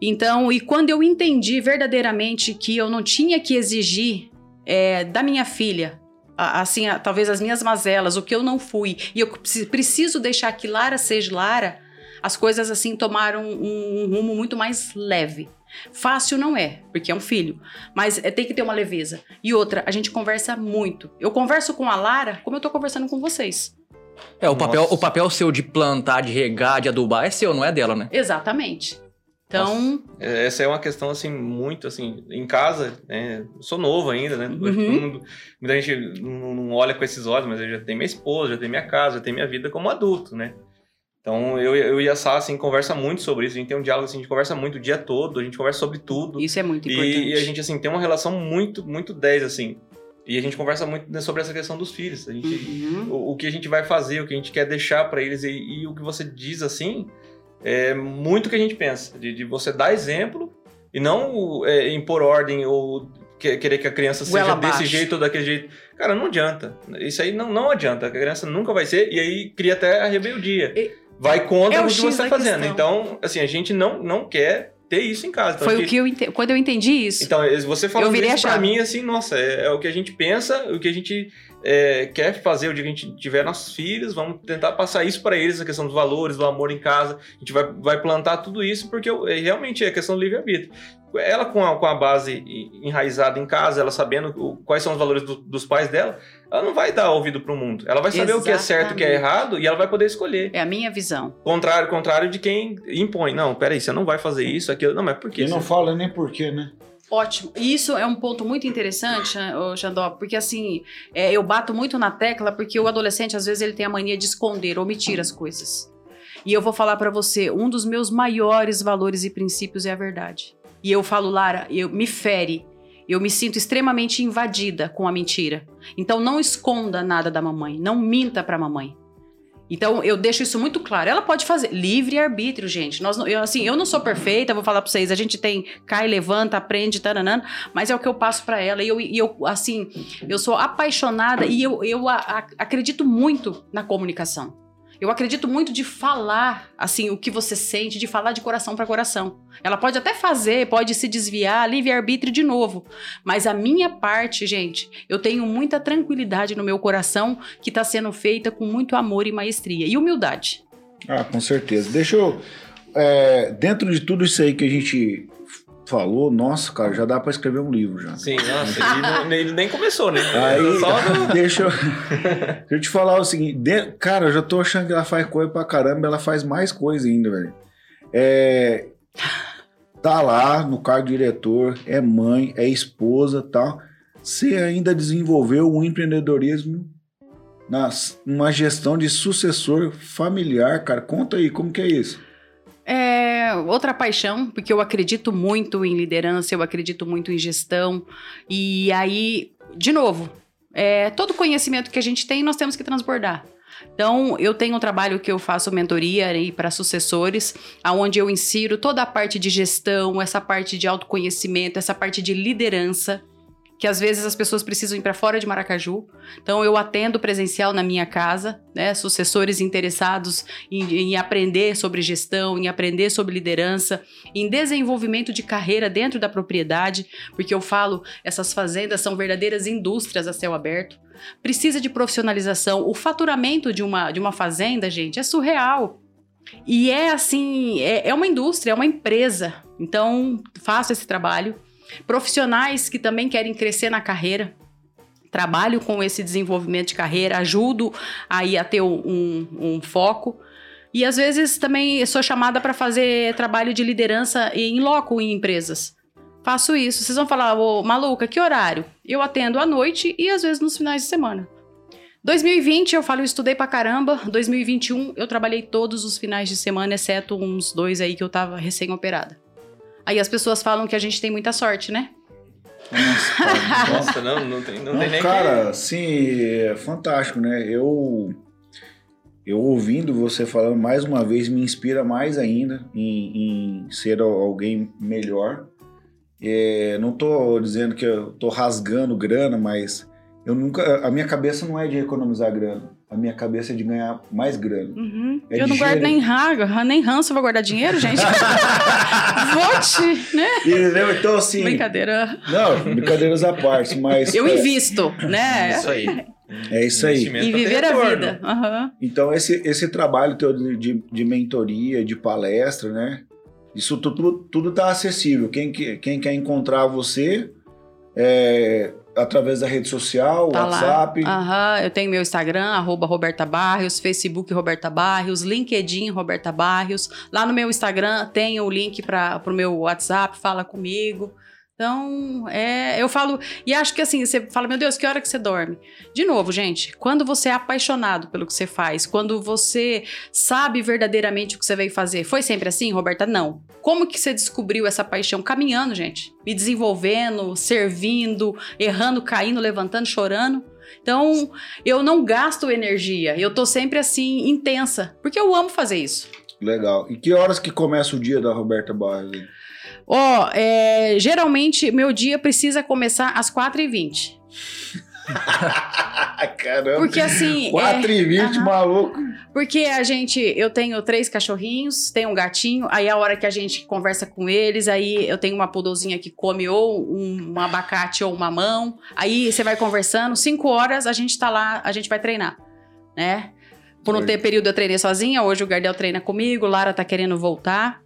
Então, e quando eu entendi verdadeiramente que eu não tinha que exigir é, da minha filha, assim, a- talvez as minhas mazelas, o que eu não fui, e eu preci- preciso deixar que Lara seja Lara, as coisas assim tomaram um, um rumo muito mais leve. Fácil não é, porque é um filho, mas é, tem que ter uma leveza. E outra, a gente conversa muito. Eu converso com a Lara como eu tô conversando com vocês. É, o papel, Nossa. o papel seu de plantar, de regar, de adubar é seu, não é dela, né? Exatamente. Então, Essa é uma questão, assim, muito, assim, em casa, né? Sou novo ainda, né? Uhum. todo mundo- muita gente não, não olha com esses olhos, mas eu já tenho minha esposa, já tenho minha casa, já tenho minha vida como adulto, né? Então, eu, eu e a Sá, assim, conversa muito sobre isso. A gente tem um diálogo, assim, a gente conversa muito o dia todo, a gente conversa sobre tudo. isso é muito importante. E, e a gente, assim, tem uma relação muito, muito 10, assim. E a gente conversa muito né, sobre essa questão dos filhos. A gente, Uhum. o, o que a gente vai fazer, o que a gente quer deixar pra eles e, e o que você diz assim é muito o que a gente pensa de, de você dar exemplo e não é, impor ordem ou que- querer que a criança seja Goela desse jeito ou daquele jeito. Cara, não adianta. Isso aí não, não adianta. A criança nunca vai ser e aí cria até a rebeldia. E- Vai contra É o o que você tá da fazendo. questão. Então, assim, a gente não, não quer ter isso em casa. Então, Foi o que eu ente... quando eu entendi isso. então, você falando Eu virei isso pra mim, assim, nossa, é, é o que a gente pensa, o que a gente é, quer fazer o dia que a gente tiver nossos filhos, vamos tentar passar isso pra eles, a questão dos valores, do amor em casa, a gente vai, vai plantar tudo isso, porque eu- é, realmente é questão do livre-arbítrio. Ela com a, com a base enraizada em casa, ela sabendo o- quais são os valores do- dos pais dela, ela não vai dar ouvido pro mundo. Ela vai saber o que é certo e o que é Exatamente. errado, e ela vai poder escolher. É a minha visão. Contrário, contrário de quem impõe. Não, peraí, você não vai fazer isso, aquilo. Não, mas por quê? E não fala nem porquê, né? Ótimo. E isso é um ponto muito interessante, ô, Xandó, porque assim, é, eu bato muito na tecla porque o adolescente, às vezes, ele tem a mania de esconder, omitir as coisas. E eu vou falar pra você, um dos meus maiores valores e princípios é a verdade. E eu falo, Lara, eu me fere. Eu me sinto extremamente invadida com a mentira. Então não esconda nada da mamãe, não minta pra mamãe. Então eu deixo isso muito claro. Ela pode fazer livre arbítrio, gente. Nós, eu, assim, eu não sou perfeita, vou falar pra vocês. A gente tem cai, levanta, aprende, taranã, mas é o que eu passo pra ela. E eu, e eu, assim, eu sou apaixonada e eu, eu a- a- acredito muito na comunicação. Eu acredito muito de falar, assim, o que você sente, de falar de coração pra coração. Ela pode até fazer, pode se desviar, livre-arbítrio de novo. Mas a minha parte, gente, eu tenho muita tranquilidade no meu coração que tá sendo feita com muito amor e maestria. E humildade. Ah, com certeza. Deixa eu. é, dentro de tudo isso aí que a gente falou, nossa, cara, já dá pra escrever um livro já. Sim, nossa, ele, não- ele nem começou, né? Aí, Só deixa eu, deixa eu te falar o seguinte, de- cara, eu já tô achando que ela faz coisa pra caramba, ela faz mais coisa ainda, velho. É, tá lá no cargo de diretor, é mãe, é esposa, tal. Você ainda desenvolveu um empreendedorismo na uma gestão de sucessor familiar, cara. Conta aí, como que é isso? É outra paixão, porque eu acredito muito em liderança, eu acredito muito em gestão. E aí, de novo, é, todo conhecimento que a gente tem, nós temos que transbordar. Então, eu tenho um trabalho que eu faço mentoria para sucessores, aonde eu insiro toda a parte de gestão, essa parte de autoconhecimento, essa parte de liderança. Que às vezes as pessoas precisam ir para fora de Maracaju. Então eu atendo presencial na minha casa, né? Sucessores interessados em, em, aprender sobre gestão, em aprender sobre liderança, em desenvolvimento de carreira dentro da propriedade, porque eu falo, essas fazendas são verdadeiras indústrias a céu aberto. Precisa de profissionalização. O faturamento de uma, de uma fazenda, gente, é surreal. E é assim, é, é uma indústria, é uma empresa. Então, faço esse trabalho. Profissionais que também querem crescer na carreira, trabalho com esse desenvolvimento de carreira, ajudo aí a ter um, um foco. E às vezes também sou chamada para fazer trabalho de liderança em loco em empresas. Faço isso. Vocês vão falar, ô, maluca, que horário? Eu atendo à noite e às vezes nos finais de semana. 2020 eu falo, eu estudei pra caramba. 2021 eu trabalhei todos os finais de semana, exceto uns dois aí que eu tava recém-operada. Aí as pessoas falam que a gente tem muita sorte, né? Nossa, Nossa não, não tem, não, não tem nem Cara, que... sim, é fantástico, né? Eu, eu ouvindo você falando mais uma vez me inspira mais ainda em, em ser alguém melhor. É, não tô dizendo que eu tô rasgando grana, mas eu nunca. A minha cabeça não é de economizar grana. A minha cabeça é de ganhar mais grana. Uhum. É eu não guardo nem raga, nem ranço, vou guardar dinheiro, gente. Vote, né? E, então, assim. Brincadeira. Não, brincadeiras à parte, mas. Eu é, invisto, né? É isso aí. É isso aí. E viver a vida. Uhum. Então, esse, esse trabalho teu de, de, de mentoria, de palestra, né? Isso tudo, tudo tá acessível. Quem, quem quer encontrar você, é, através da rede social, tá WhatsApp. Aham, eu tenho meu Instagram, arroba Roberta Barrios, Facebook Roberta Barrios, LinkedIn Roberta Barrios. Lá no meu Instagram tem o link para o meu WhatsApp, fala comigo. Então, é, eu falo, e acho que assim, você fala, meu Deus, que hora que você dorme? De novo, gente, quando você é apaixonado pelo que você faz, quando você sabe verdadeiramente o que você veio fazer, foi sempre assim, Roberta? Não. Como que você descobriu essa paixão? Caminhando, gente, me desenvolvendo, servindo, errando, caindo, levantando, chorando. Então, eu não gasto energia, eu tô sempre assim, intensa, porque eu amo fazer isso. Legal. E que horas que começa o dia da Roberta Barros? Ó, oh, é, geralmente meu dia precisa começar às 4h20. Caramba. Porque assim. 4 e 20, uh -huh. maluco. Porque a gente. Eu tenho três cachorrinhos, tenho um gatinho, aí a hora que a gente conversa com eles, aí eu tenho uma pudozinha que come ou um, um abacate ou uma mamão. Aí você vai conversando, 5 horas a gente tá lá, a gente vai treinar, né? Por não ter período eu treinei sozinha, hoje o Gardel treina comigo, Lara tá querendo voltar.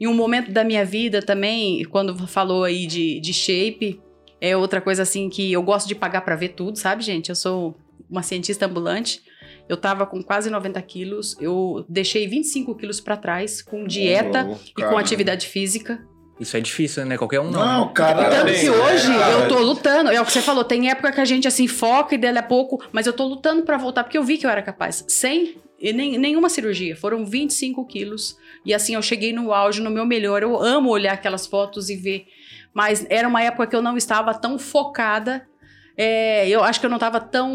Em um momento da minha vida também, quando falou aí de, de shape, é outra coisa assim que eu gosto de pagar para ver tudo, sabe, gente? Eu sou uma cientista ambulante. Eu tava com quase 90 quilos, eu deixei 25 quilos para trás com dieta oh, e com atividade física. Isso é difícil, né? Qualquer um não. Não, cara. Tanto que hoje eu tô lutando. É o que você falou, tem época que a gente assim foca e dela a pouco, mas eu tô lutando para voltar porque eu vi que eu era capaz. Sem nem, nenhuma cirurgia, foram 25 quilos. E assim, eu cheguei no auge, no meu melhor. Eu amo olhar aquelas fotos e ver. Mas era uma época que eu não estava tão focada. É, eu acho que eu não estava tão.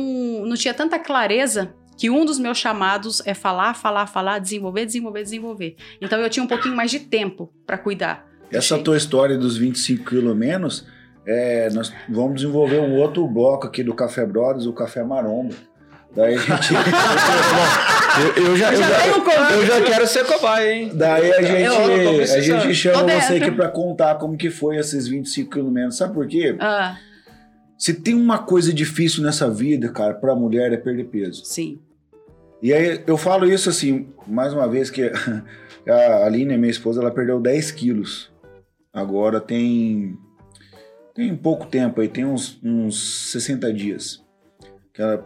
Não tinha tanta clareza que um dos meus chamados é falar, falar, falar, desenvolver, desenvolver, desenvolver. Então eu tinha um pouquinho mais de tempo para cuidar. Essa tua história dos 25 quilos menos, é, nós vamos desenvolver um outro bloco aqui do Café Brothers, o Café Maromba. Daí a gente. eu, eu, já, eu, já, eu, já, quero ser cobaia, hein? Daí a gente, a gente chama você aqui pra contar como que foi esses 25 quilos menos. Sabe por quê? Ah. Se tem uma coisa difícil nessa vida, cara, pra mulher é perder peso. Sim. E aí eu falo isso assim, mais uma vez, que a Aline, minha esposa, ela perdeu 10 quilos. Agora tem. Tem pouco tempo aí, tem uns, uns 60 dias.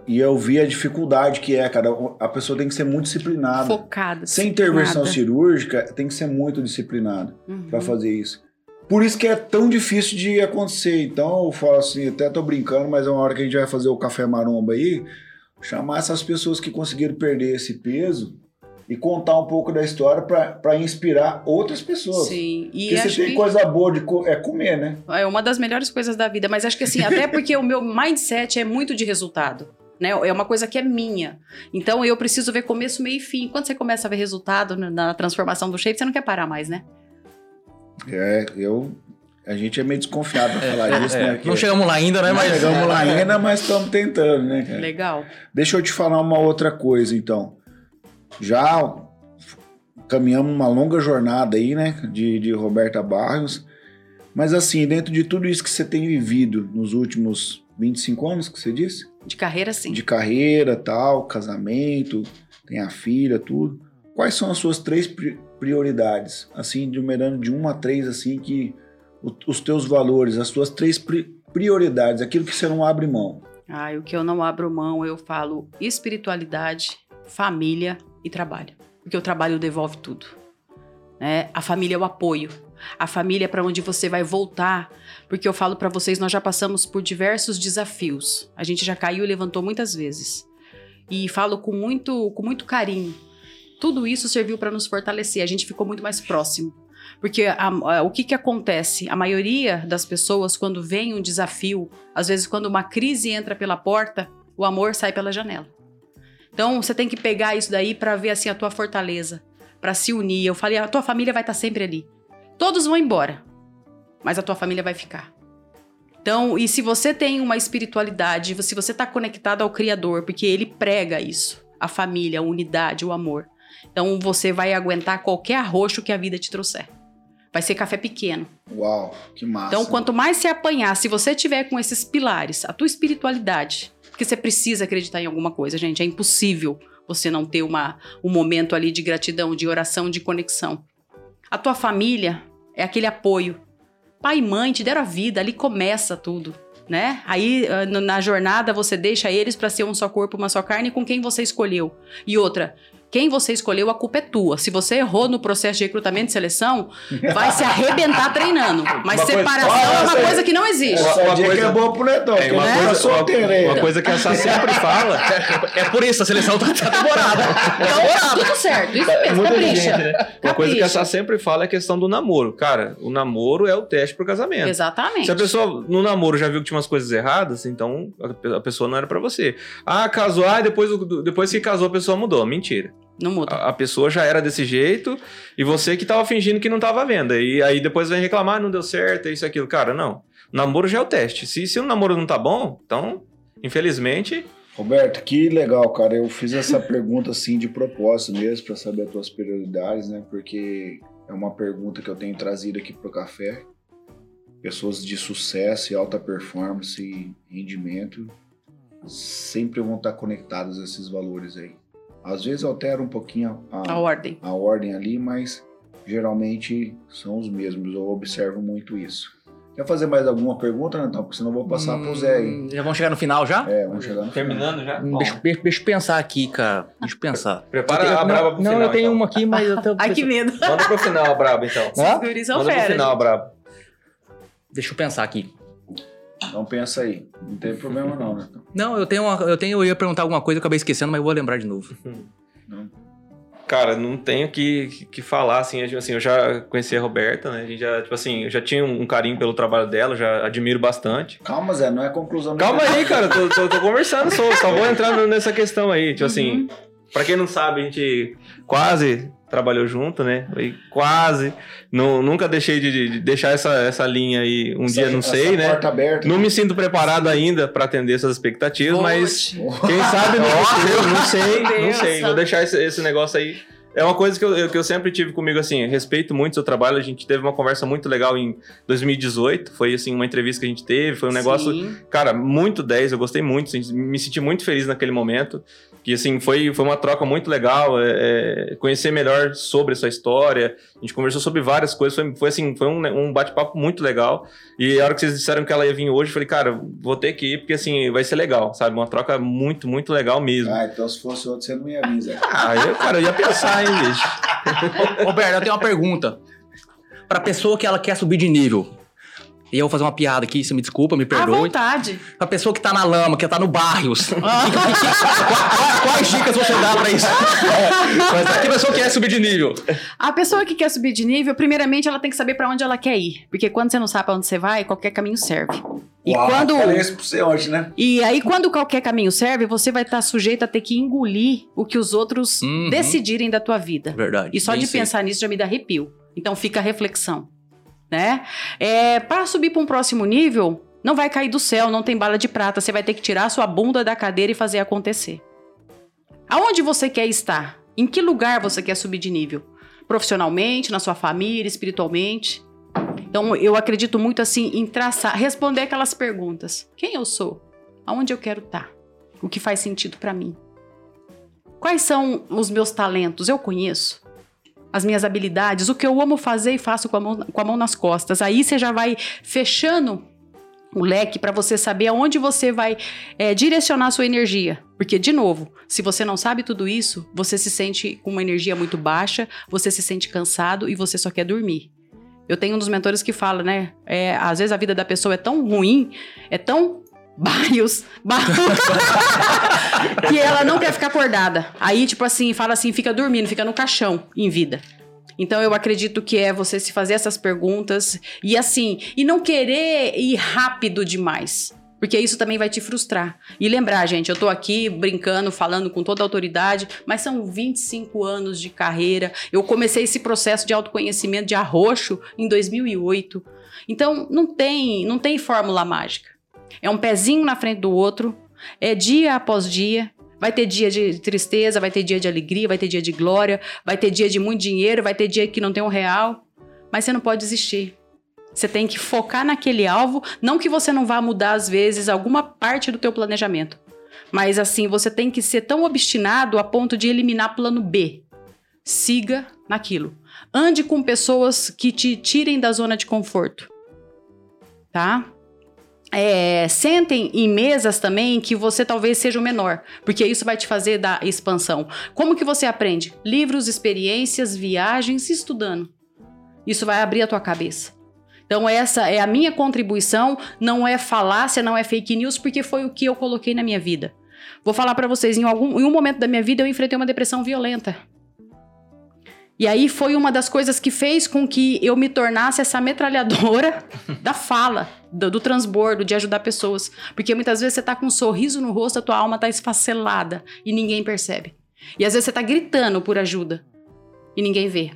E eu vi a dificuldade que é, cara. A pessoa tem que ser muito disciplinada. Focada. Sem intervenção cirúrgica, tem que ser muito disciplinada uhum. para fazer isso. Por isso que é tão difícil de acontecer. Então eu falo assim, até tô brincando, mas é uma hora que a gente vai fazer o café maromba aí, chamar essas pessoas que conseguiram perder esse peso e contar um pouco da história para inspirar outras pessoas. Sim. E porque você tem que... coisa boa de co é comer, né? É uma das melhores coisas da vida, mas acho que assim, até porque o meu mindset é muito de resultado. Né? É uma coisa que é minha. Então eu preciso ver começo, meio e fim. Quando você começa a ver resultado na transformação do shape, você não quer parar mais, né? É, eu A gente é meio desconfiado pra falar É, disso, é. né? Não chegamos lá ainda, né? não Mas chegamos lá ainda, mas estamos tentando, né, cara? Legal. Deixa eu te falar uma outra coisa, então. Já caminhamos uma longa jornada aí, né, de, de Roberta Barros. Mas assim, dentro de tudo isso que você tem vivido nos últimos 25 anos, que você disse? De carreira, sim. De carreira, tal, casamento, tem a filha, tudo. Quais são as suas três pri- prioridades? Assim, numerando de uma a três, assim, que os teus valores, as suas três pri- prioridades, aquilo que você não abre mão. Ah, o que eu não abro mão, eu falo espiritualidade, família e trabalho. Porque o trabalho devolve tudo. Né? A família é o apoio. A família é para onde você vai voltar. Porque eu falo para vocês, nós já passamos por diversos desafios. A gente já caiu e levantou muitas vezes. E falo com muito, com muito carinho. Tudo isso serviu para nos fortalecer. A gente ficou muito mais próximo. Porque a- a- o que, que acontece? A maioria das pessoas, quando vem um desafio, às vezes quando uma crise entra pela porta, o amor sai pela janela. Então você tem que pegar isso daí para ver assim a tua fortaleza, para se unir. Eu falei, a tua família vai estar sempre ali. Todos vão embora, mas a tua família vai ficar. Então, e se você tem uma espiritualidade, se você está conectado ao Criador, porque ele prega isso, a família, a unidade, o amor. Então você vai aguentar qualquer arroxo que a vida te trouxer. Vai ser café pequeno. Uau, que massa. Então, quanto mais se apanhar, se você tiver com esses pilares, a tua espiritualidade, porque você precisa acreditar em alguma coisa, gente, é impossível você não ter uma, um momento ali de gratidão, de oração, de conexão. A tua família é aquele apoio. Pai e mãe te deram a vida, ali começa tudo, né? Aí ah, na jornada você deixa eles para ser um só corpo, uma só carne com quem você escolheu. E outra, quem você escolheu, a culpa é tua. Se você errou no processo de recrutamento e seleção, vai se arrebentar treinando. Mas Uma coisa- separação Olha, é uma coisa que não existe. Uma dica coisa- é boa pro Netão, É, uma, ele coisa, tá solteiro uma, uma coisa que a Sá sempre fala. é por isso a seleção tá, tá demorada. Então, tudo certo. Isso mesmo, Muita capricha. gente, né? Uma coisa que a Capricha. Sá sempre fala é a questão do namoro. Cara, o namoro é o teste pro casamento. Exatamente. Se a pessoa no namoro já viu que tinha umas coisas erradas, então a pe- a pessoa não era pra você. Ah, casou, ah, depois, depois que casou a pessoa mudou. Mentira. Não muda. A, a pessoa já era desse jeito e você que tava fingindo que não tava à venda. E aí depois vem reclamar, "Ah, não deu certo, isso, aquilo. Cara, não. O namoro já é o teste. Se, se o namoro não tá bom, então, infelizmente, Roberto, que legal, cara. Eu fiz essa pergunta assim de propósito mesmo, pra saber as tuas prioridades, né? Porque é uma pergunta que eu tenho trazido aqui pro café. Pessoas de sucesso e alta performance e rendimento sempre vão estar conectadas a esses valores aí. Às vezes altera um pouquinho a, A ordem. a ordem ali, mas geralmente são os mesmos. Eu observo muito isso. Quer fazer mais alguma pergunta, Natão? Porque senão eu vou passar pro Zé aí. Hum, Já vamos chegar no final já? É, vamos chegar no final. terminando já. Hum, Bom, Deixa, deixa- deixa eu pensar aqui, cara. Deixa eu pensar. prepara Eu tenho- a braba não, pro não, final. eu tenho então. uma aqui, mas eu tô Ai, que medo. Manda pro final a braba, então. Os guris são Manda pro final a braba. Deixa eu pensar aqui. Então pensa aí. Não tem problema não, Natão. Não, eu tenho uma, eu tenho, eu ia perguntar alguma coisa, eu acabei esquecendo, mas eu vou lembrar de novo. Não. Cara, não tenho que, que, falar, assim, eu, assim, eu já conheci a Roberta, né? A gente já, tipo assim, eu já tinha um carinho pelo trabalho dela, já admiro bastante. Calma, Zé, não é conclusão. Calma aí, cara, tô, tô, tô conversando, só, só vou entrar nessa questão aí. Tipo assim, Uhum. pra quem não sabe, a gente quase trabalhou junto, né? E quase. Não, nunca deixei de, de deixar essa, essa linha aí um dia, não sei, né? Porta aberta. Não me sinto preparado ainda pra atender essas expectativas, mas Volte. quem sabe no futuro, não sei, não sei. Vou deixar esse, esse negócio aí. É uma coisa que eu, que eu sempre tive comigo, assim, respeito muito o seu trabalho. A gente teve uma conversa muito legal em 2018. Foi, assim, uma entrevista que a gente teve. Foi um negócio, Sim. cara, muito 10. Eu gostei muito, assim, me senti muito feliz naquele momento. Que, assim, foi, foi uma troca muito legal. é, é, conhecer melhor sobre a sua história. A gente conversou sobre várias coisas. Foi, foi assim, foi um, um bate-papo muito legal. E a hora que vocês disseram que ela ia vir hoje, eu falei, cara, vou ter que ir, porque, assim, vai ser legal, sabe? Uma troca muito, muito legal mesmo. Ah, então se fosse outro, você não ia vir, Zé. Ah, eu, cara, eu ia pensar, hein, bicho. Ô, Roberto, eu tenho uma pergunta. Pra pessoa que ela quer subir de nível. E eu vou fazer uma piada aqui, você me desculpa, me À perdoe. vontade. Pra pessoa que tá na lama, que tá no barrios. que- quais, quais dicas você dá pra isso? Mas que pessoa que quer subir de nível? A pessoa que quer subir de nível, primeiramente, ela tem que saber pra onde ela quer ir. Porque quando você não sabe pra onde você vai, qualquer caminho serve. E Uau, quando. Isso pra você ontem, né? E aí, quando qualquer caminho serve, você vai estar sujeito a ter que engolir o que os outros Uhum. decidirem da tua vida. Verdade. E só bem de sei. pensar nisso já me dá arrepio. Então fica a reflexão. Né? É, para subir para um próximo nível, não vai cair do céu, não tem bala de prata. Você vai ter que tirar sua bunda da cadeira e fazer acontecer. Aonde você quer estar? Em que lugar você quer subir de nível? Profissionalmente, na sua família, espiritualmente? Então, eu acredito muito assim em traçar, responder aquelas perguntas: quem eu sou? Aonde eu quero estar? O que faz sentido para mim? Quais são os meus talentos? Eu conheço as minhas habilidades, o que eu amo fazer e faço com a mão, com a mão nas costas. Aí você já vai fechando o leque para você saber aonde você vai é, direcionar sua energia. Porque, de novo, se você não sabe tudo isso, você se sente com uma energia muito baixa, você se sente cansado e você só quer dormir. Eu tenho um dos mentores que fala, né? É, às vezes a vida da pessoa é tão ruim, é tão Baios, que ela não quer ficar acordada. Aí, tipo assim, fala assim, fica dormindo, fica no caixão em vida. Então eu acredito que é você se fazer essas perguntas e assim, e não querer ir rápido demais. Porque isso também vai te frustrar. E lembrar, gente, eu tô aqui brincando, falando com toda a autoridade, mas são 25 anos de carreira. Eu comecei esse processo de autoconhecimento de arroxo em 2008. Então, não tem, não tem fórmula mágica. É um pezinho na frente do outro, é dia após dia. Vai ter dia de tristeza, vai ter dia de alegria, vai ter dia de glória, vai ter dia de muito dinheiro, vai ter dia que não tem um real. Mas você não pode desistir. Você tem que focar naquele alvo, não que você não vá mudar às vezes alguma parte do teu planejamento. Mas assim, você tem que ser tão obstinado a ponto de eliminar plano B. Siga naquilo. Ande com pessoas que te tirem da zona de conforto. Tá? É, sentem em mesas também que você talvez seja o menor, porque isso vai te fazer dar expansão. Como que você aprende? Livros, experiências, viagens, estudando. Isso vai abrir a tua cabeça. Então essa é a minha contribuição, não é falácia, não é fake news, porque foi o que eu coloquei na minha vida. Vou falar para vocês, em, algum, em um momento da minha vida eu enfrentei uma depressão violenta. E aí foi uma das coisas que fez com que eu me tornasse essa metralhadora da fala, do, do, transbordo, de ajudar pessoas. Porque muitas vezes você tá com um sorriso no rosto, a tua alma tá esfacelada e ninguém percebe. E às vezes você tá gritando por ajuda e ninguém vê.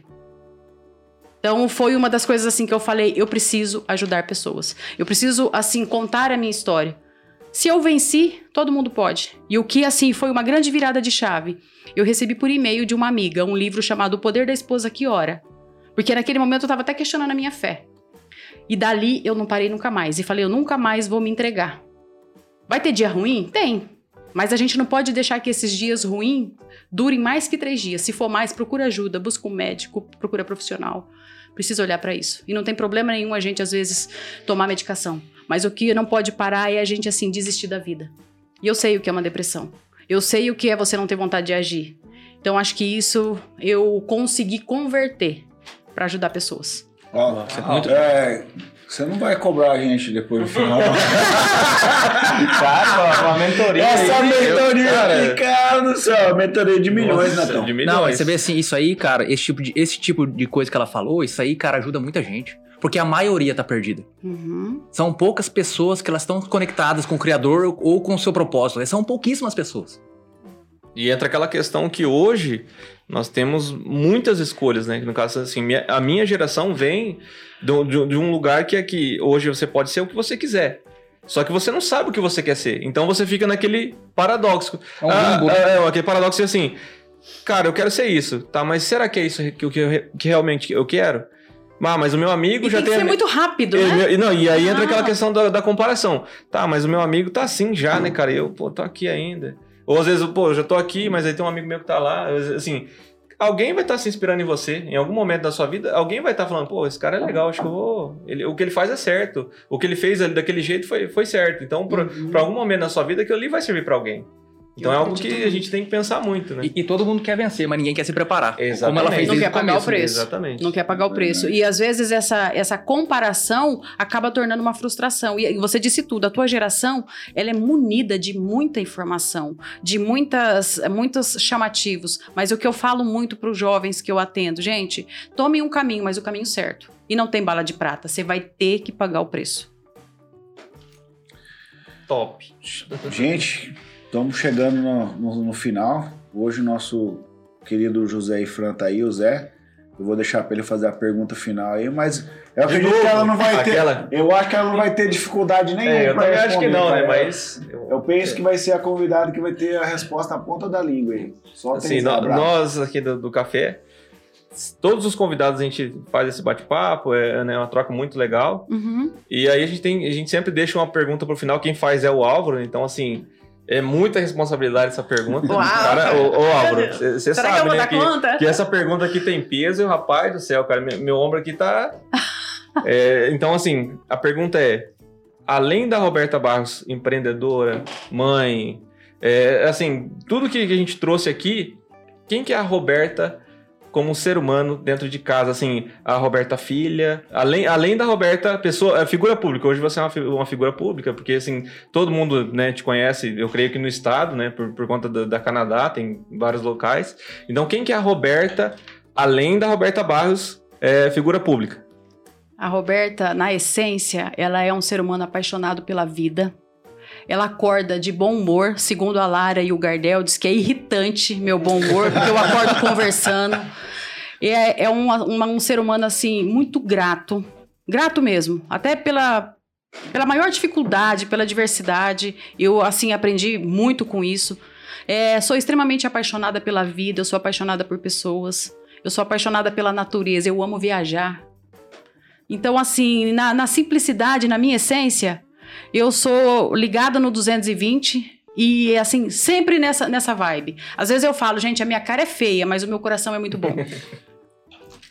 Então foi uma das coisas assim que eu falei, eu preciso ajudar pessoas. Eu preciso assim contar a minha história. Se eu venci, todo mundo pode. E o que assim foi uma grande virada de chave. Eu recebi por e-mail de uma amiga um livro chamado O Poder da Esposa que Ora. Porque naquele momento eu estava até questionando a minha fé. E dali eu não parei nunca mais. E falei, eu nunca mais vou me entregar. Vai ter dia ruim? Tem. Mas a gente não pode deixar que esses dias ruins durem mais que três dias. Se for mais, procura ajuda, busca um médico, procura profissional. Precisa olhar para isso. E não tem problema nenhum a gente, às vezes, tomar medicação. Mas o que não pode parar é a gente, assim, desistir da vida. E eu sei o que é uma depressão. Eu sei o que é você não ter vontade de agir. Então, acho que isso eu consegui converter para ajudar pessoas. Ó, muito... é, você não vai cobrar a gente depois do final. cara, uma mentoria. Essa aí, mentoria aqui, cara do céu, mentoria de milhões, Nossa, Natão. de milhões. Não, você vê assim, isso aí, cara, esse tipo, de, esse tipo de coisa que ela falou, isso aí, cara, ajuda muita gente. Porque a maioria tá perdida. Uhum. São poucas pessoas que elas estão conectadas com o Criador ou com o seu propósito. São pouquíssimas pessoas. E entra aquela questão que hoje nós temos muitas escolhas, né? No caso, assim, minha- a minha geração vem do- de, de um lugar que é que hoje você pode ser o que você quiser. Só que você não sabe o que você quer ser. Então você fica naquele paradoxo. É um Ah, limbo, é, é, aquele paradoxo assim. Cara, eu quero ser isso, tá? Mas será que é isso que, eu- que, que realmente eu quero? Ah, mas o meu amigo E já tem que tem. ser a- muito rápido, e, né? não, e aí entra Ah. aquela questão da, da comparação. Tá, mas o meu amigo tá assim já, né, cara? E eu, pô, tô aqui ainda. Ou às vezes, pô, eu já tô aqui, mas aí tem um amigo meu que tá lá. Assim, alguém vai estar se inspirando em você. Em algum momento da sua vida, alguém vai estar falando, pô, esse cara é legal, acho que eu vou. Ele, o que ele faz é certo. O que ele fez ali daquele jeito foi, foi certo. Então, pra, Uhum. pra algum momento da sua vida, aquilo ali vai servir pra alguém. Então é algo que a gente tem que pensar muito, né? E, e todo mundo quer vencer, mas ninguém quer se preparar. Exatamente. Como ela fez Não desde quer o pagar o preço. Exatamente. Não quer pagar o preço. E às vezes essa, essa comparação acaba tornando uma frustração. E você disse tudo, a tua geração, ela é munida de muita informação, de muitas, muitos chamativos. Mas o que eu falo muito para os jovens que eu atendo, gente, tome um caminho, mas o caminho certo. E não tem bala de prata, você vai ter que pagar o preço. Top. Gente, estamos chegando no, no- no final. Hoje o nosso querido José Ifran tá aí, o Zé. Eu vou deixar pra ele fazer a pergunta final aí, mas eu De acredito novo, que ela não vai ter. aquela- Eu acho que ela não vai ter dificuldade nenhuma. É, eu pra também acho que não, né? Mas. Eu penso que vai ser a convidada que vai ter a resposta na ponta da língua aí. Só Assim, tem nó- nós aqui do, do café, todos os convidados a gente faz esse bate-papo, é né, uma troca muito legal. Uhum. E aí a gente tem, a gente sempre deixa uma pergunta pro final, quem faz é o Álvaro, então assim, é muita responsabilidade essa pergunta. Uau! Cara, ô, ô, Álvaro, você que sabe, né, que, que essa pergunta aqui tem peso e rapaz do céu, cara, meu, meu ombro aqui tá... É, então assim, a pergunta é, além da Roberta Barros, empreendedora, mãe, é, assim, tudo que a gente trouxe aqui, quem que é a Roberta como ser humano dentro de casa, assim, a Roberta filha, além, além da Roberta pessoa, a figura pública, hoje você é uma, uma figura pública, porque assim, todo mundo, né, te conhece, eu creio que no estado, né, por, por conta da, da Canadá, tem vários locais, então quem que é a Roberta, além da Roberta Barros, é figura pública? A Roberta, na essência, ela é um ser humano apaixonado pela vida. Ela acorda de bom humor, segundo a Lara e o Gardel, diz que é irritante meu bom humor, porque eu acordo conversando. É, é uma- uma- um ser humano, assim, muito grato. Grato mesmo. Até pela, pela maior dificuldade, pela diversidade. Eu, assim, aprendi muito com isso. É, sou extremamente apaixonada pela vida, eu sou apaixonada por pessoas. Eu sou apaixonada pela natureza, eu amo viajar. Então, assim, na, na simplicidade, na minha essência, eu sou ligada no 220 e, assim, sempre nessa, nessa vibe. Às vezes eu falo, gente, a minha cara é feia, mas o meu coração é muito bom.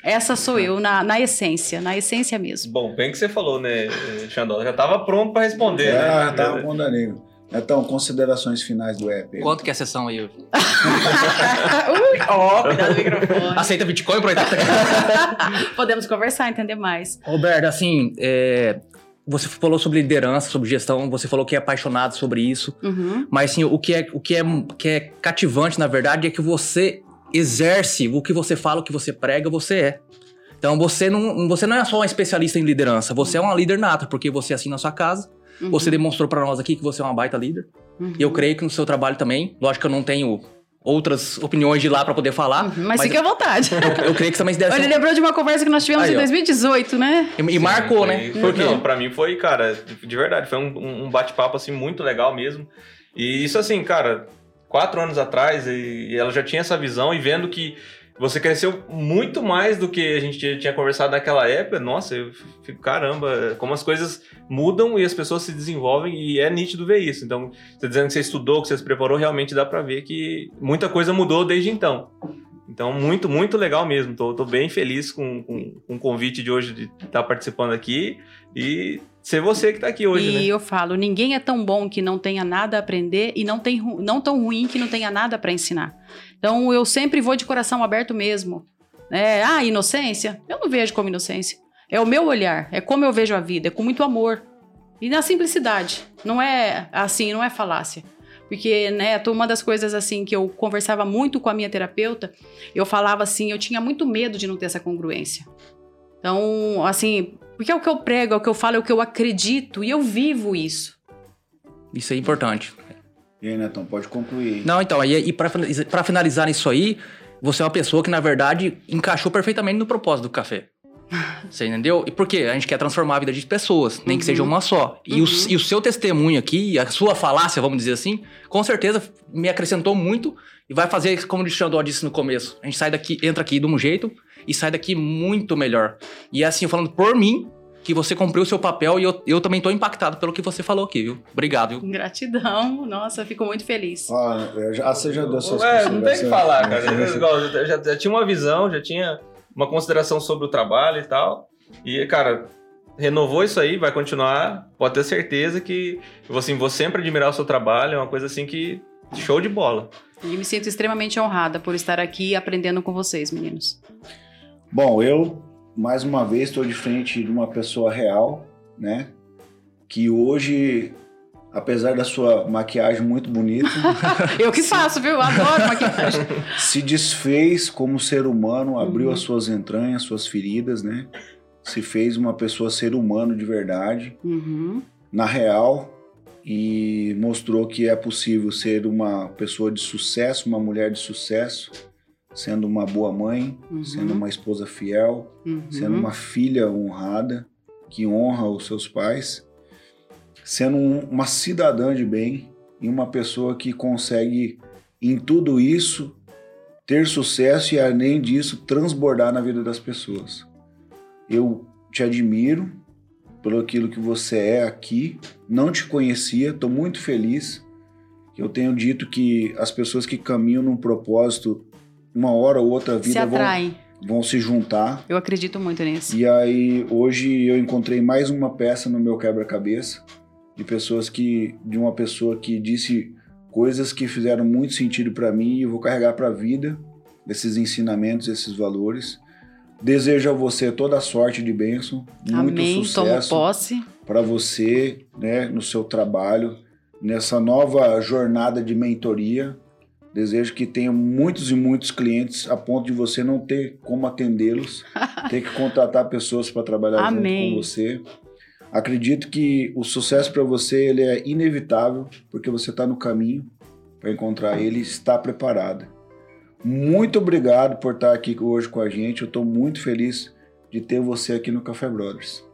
Essa sou eu, na, na essência, na essência mesmo. Bom, bem que você falou, né, Xandola, já tava pronto pra responder, É, né? tá bom da língua. Então, considerações finais do app. Quanto que é a sessão aí? Ui, ó, cuidado do microfone. Aceita Bitcoin entrar? Podemos conversar, entender mais. Roberto, assim, é, você falou sobre liderança, sobre gestão, você falou que é apaixonado sobre isso. Uhum. Mas assim, o que é, o que é, que é cativante, na verdade, é que você exerce o que você fala, o que você prega, você é. Então você não, você não é só um especialista em liderança, você é uma líder nata, porque você é assim na sua casa, Uhum. você demonstrou pra nós aqui que você é uma baita líder. Uhum. E eu creio que no seu trabalho também, lógico que eu não tenho outras opiniões de lá pra poder falar, Uhum, Mas, fique à vontade. eu, eu creio que você também deve Ele lembrou de uma conversa que nós tivemos Aí, em ó. 2018, né? E, e marcou, Sim, né? foi- Por quê? Não, pra mim foi, cara, de verdade, foi um, um bate-papo, assim, muito legal mesmo. E isso, assim, cara, quatro anos atrás, e, e ela já tinha essa visão, e vendo que você cresceu muito mais do que a gente tinha- conversado naquela época, nossa, eu fico, caramba, como as coisas mudam e as pessoas se desenvolvem, e é nítido ver isso. Então, você dizendo que você estudou, que você se preparou, realmente dá pra ver que muita coisa mudou desde então. Então, muito, muito legal mesmo. Tô, tô bem feliz com, com, com o convite de hoje de estar participando aqui e ser você que tá aqui hoje, e né? eu falo, ninguém é tão bom que não tenha nada a aprender e não, tem, não tão ruim que não tenha nada para ensinar. Então eu sempre vou de coração aberto mesmo. É, ah, inocência? Eu não vejo como inocência. É o meu olhar, é como eu vejo a vida, é com muito amor. E na simplicidade. Não é assim, não é falácia. Porque, né, uma das coisas assim que eu conversava muito com a minha terapeuta, eu falava assim, eu tinha muito medo de não ter essa congruência. Então, assim, porque é o que eu prego, é o que eu falo, é o que eu acredito e eu vivo isso. Isso é importante. E aí, Netão, pode concluir. Não, então, e, e pra finalizar nisso aí, você é uma pessoa que, na verdade, encaixou perfeitamente no propósito do café. Você entendeu? E por quê? A gente quer transformar a vida de pessoas, nem que Uhum. seja uma só. E, o, Uhum. e o seu testemunho aqui, a sua falácia, vamos dizer assim, com certeza me acrescentou muito e vai fazer, como o Xandó disse no começo, a gente sai daqui, entra aqui de um jeito e sai daqui muito melhor. E assim, falando por mim, que você cumpriu o seu papel e eu, eu também tô impactado pelo que você falou aqui, viu? Obrigado, viu? Gratidão, nossa, fico muito feliz. Ó, eu já, ah, você já deu suas É, não tem o que falar, cara. É, Eu, já, já tinha uma visão, já tinha uma consideração sobre o trabalho e tal. E, cara, renovou isso aí, vai continuar. Pode ter certeza que assim, vou sempre admirar o seu trabalho, é uma coisa assim que show de bola. E me sinto extremamente honrada por estar aqui aprendendo com vocês, meninos. Bom, eu, mais uma vez, estou de frente de uma pessoa real, né? Que hoje, apesar da sua maquiagem muito bonita, Eu que faço, viu? Adoro maquiagem. se desfez como ser humano, abriu Uhum. as suas entranhas, suas feridas, né? Se fez uma pessoa ser humano de verdade, Uhum. na real, e mostrou que é possível ser uma pessoa de sucesso, uma mulher de sucesso, sendo uma boa mãe, Uhum. sendo uma esposa fiel, Uhum. sendo uma filha honrada, que honra os seus pais, sendo um- uma cidadã de bem e uma pessoa que consegue, em tudo isso, ter sucesso e, além disso, transbordar na vida das pessoas. Eu te admiro pelo aquilo que você é aqui, não te conhecia, estou muito feliz. Eu tenho dito que as pessoas que caminham num propósito, uma hora ou outra a Se vida vão, vão se juntar Eu acredito muito nisso. e aí hoje eu encontrei mais uma peça no meu quebra-cabeça de pessoas que de uma pessoa que disse coisas que fizeram muito sentido para mim e vou carregar para a vida esses ensinamentos, esses valores. Desejo a você toda a sorte de bênção, muito Amém. Sucesso posse. para você, né, no seu trabalho, nessa nova jornada de mentoria. Desejo que tenha muitos e muitos clientes a ponto de você não ter como atendê-los, ter que contratar pessoas para trabalhar Amém. junto com você. Acredito que o sucesso para você ele é inevitável, porque você está no caminho para encontrar ele e está preparada. Muito obrigado por estar aqui hoje com a gente. Eu estou muito feliz de ter você aqui no Café Brothers.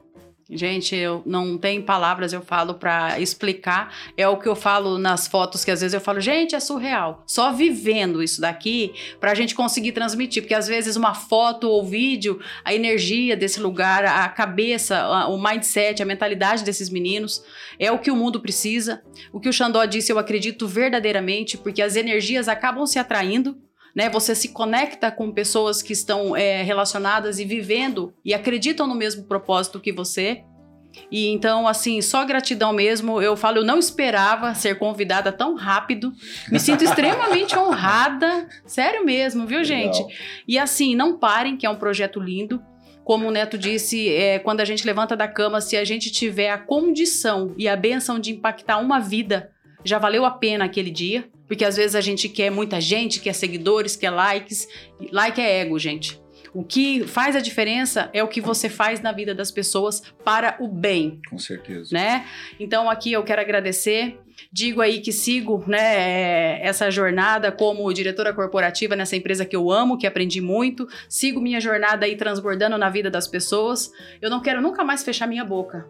Gente, eu não tenho palavras, eu falo pra explicar. É o que eu falo nas fotos que às vezes eu falo, gente, é surreal. Só vivendo isso daqui pra gente conseguir transmitir, porque às vezes uma foto ou vídeo, a energia desse lugar, a cabeça, a- o mindset, a mentalidade desses meninos é o que o mundo precisa. O que o Xandó disse, eu acredito verdadeiramente, porque as energias acabam se atraindo. Né, você se conecta com pessoas que estão é, relacionadas e vivendo e acreditam no mesmo propósito que você. E então, assim, só gratidão mesmo. Eu falo, eu não esperava ser convidada tão rápido. Me sinto extremamente honrada. Sério mesmo, viu, gente? Legal. E assim, não parem, que é um projeto lindo. Como o Neto disse, é, quando a gente levanta da cama, se a gente tiver a condição e a benção de impactar uma vida, já valeu a pena aquele dia. Porque às vezes a gente quer muita gente, quer seguidores, quer likes. Like é ego, gente. O que faz a diferença é o que você faz na vida das pessoas para o bem Com certeza. né? Então aqui eu quero agradecer. Digo aí que sigo, né, essa jornada como diretora corporativa nessa empresa que eu amo, que aprendi muito. Sigo minha jornada aí transbordando na vida das pessoas. Eu não quero nunca mais fechar minha boca.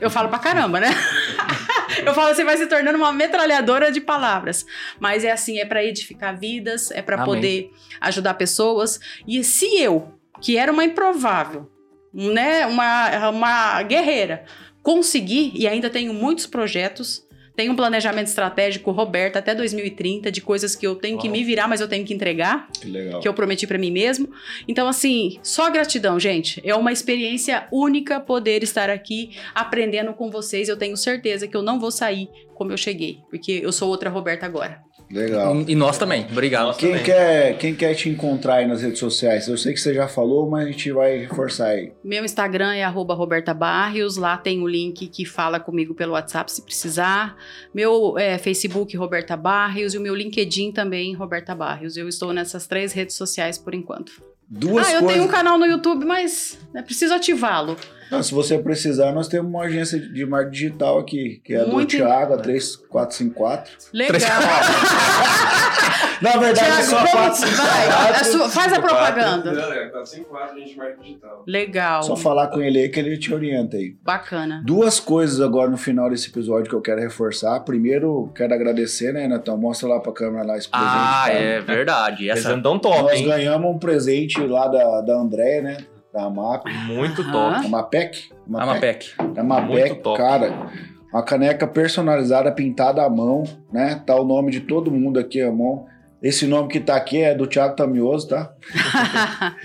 Eu falo pra caramba, né? eu falo assim, vai se tornando uma metralhadora de palavras. Mas é assim, é pra edificar vidas, é Amém. poder ajudar pessoas. E se eu, que era uma improvável, né, uma, uma guerreira, conseguir, e ainda tenho muitos projetos, tenho um planejamento estratégico, Roberta, até 2030, de coisas que eu tenho que Uau. me virar, mas eu tenho que entregar, Que legal. que eu prometi pra mim mesmo. Então, assim, só gratidão, gente. É uma experiência única poder estar aqui aprendendo com vocês. Eu tenho certeza que eu não vou sair como eu cheguei, porque eu sou outra Roberta agora. Legal. E nós também. Obrigado. Nós Quem também. quer, quem quer te encontrar aí nas redes sociais? Eu sei que você já falou, mas a gente vai reforçar aí. Meu Instagram é arroba Roberta Barrios, lá tem o link que fala comigo pelo WhatsApp se precisar. Meu é, Facebook, Roberta Barrios, e o meu LinkedIn também, Roberta Barrios. Eu estou nessas três redes sociais por enquanto. Duas ah, eu coisas. tenho um canal no YouTube, mas é preciso ativá-lo. Não, se você precisar, nós temos uma agência de marketing digital aqui, que é a Muito do Thiago, a 3454. Legal. Na verdade, é Thiago, só como- 454. vai, a sua- faz a propaganda. Não, é 454, a gente marca digital. Legal. Só falar com ele aí que ele te orienta aí. Bacana. Duas coisas agora no final desse episódio que eu quero reforçar. Primeiro, quero agradecer, né, Natão? Mostra lá pra câmera lá esse presente. Ah, cara. é verdade. Essa... Apresentão top, Nós hein? ganhamos um presente lá da, da André, né? Da AMAP. Muito Aham. top. A MAPEC? A Mapec. Da MAPEC, Muito top. cara. Uma caneca personalizada, pintada à mão, né? Tá o nome de todo mundo aqui à mão. Esse nome que tá aqui é do Thiago Tamioso, tá?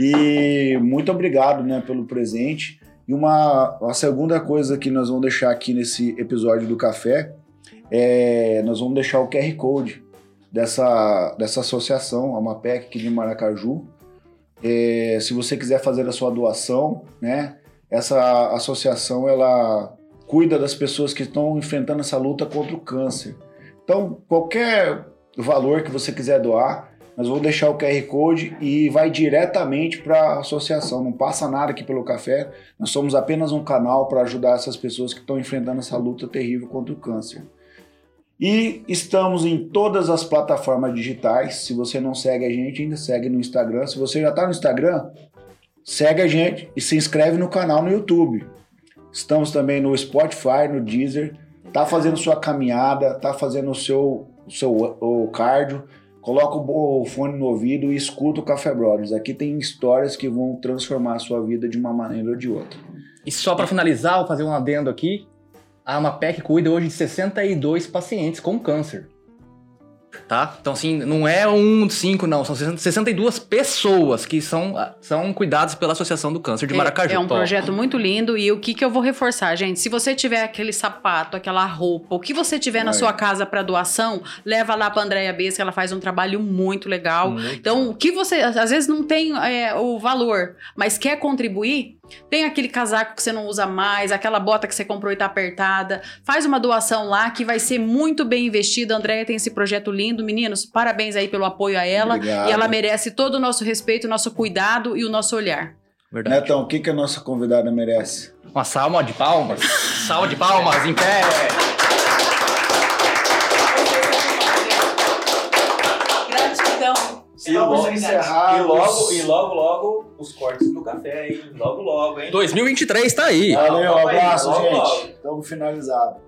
E muito obrigado, né, pelo presente. E uma a segunda coisa que nós vamos deixar aqui nesse episódio do café é nós vamos deixar o QR Code dessa, dessa associação, a MAPEC aqui de Maracaju. É, se você quiser fazer a sua doação, né, essa associação ela cuida das pessoas que estão enfrentando essa luta contra o câncer. Então, qualquer valor que você quiser doar, nós vamos deixar o QR Code e vai diretamente para a associação. Não passa nada aqui pelo café. Nós somos apenas um canal para ajudar essas pessoas que estão enfrentando essa luta terrível contra o câncer. E estamos em todas as plataformas digitais. Se você não segue a gente, ainda segue no Instagram. Se você já está no Instagram, segue a gente e se inscreve no canal no YouTube. Estamos também no Spotify, no Deezer. Tá fazendo sua caminhada, tá fazendo o seu, o seu o cardio. Coloca o fone no ouvido e escuta o Café Brothers. Aqui tem histórias que vão transformar a sua vida de uma maneira ou de outra. E só para finalizar, vou fazer um adendo aqui. A Amapec cuida hoje de 62 pacientes com câncer. Tá? Então, assim, não é um, cinco, não. São 62 pessoas que são, são cuidadas pela Associação do Câncer de Maracaju. É, é um projeto muito lindo. E o que, que eu vou reforçar, gente? Se você tiver aquele sapato, aquela roupa, o que você tiver na sua casa para doação, leva lá pra Andréia Bess, que ela faz um trabalho muito legal. Muito. Então, o que você, às vezes, não tem é, o valor, mas quer contribuir, tem aquele casaco que você não usa mais, aquela bota que você comprou e tá apertada. Faz uma doação lá que vai ser muito bem investida. A Andréia tem esse projeto lindo. Meninos, parabéns aí pelo apoio a ela. Obrigado. E ela merece todo o nosso respeito, o nosso cuidado e o nosso olhar. Verdade. Netão, o que, que a nossa convidada merece? Uma salva de palmas. salva de palmas, em pé. E logo, e logo, e logo, logo, os cortes do café, hein? Logo, logo, hein? 2023 tá aí. Valeu, um abraço, gente. Estamos finalizados.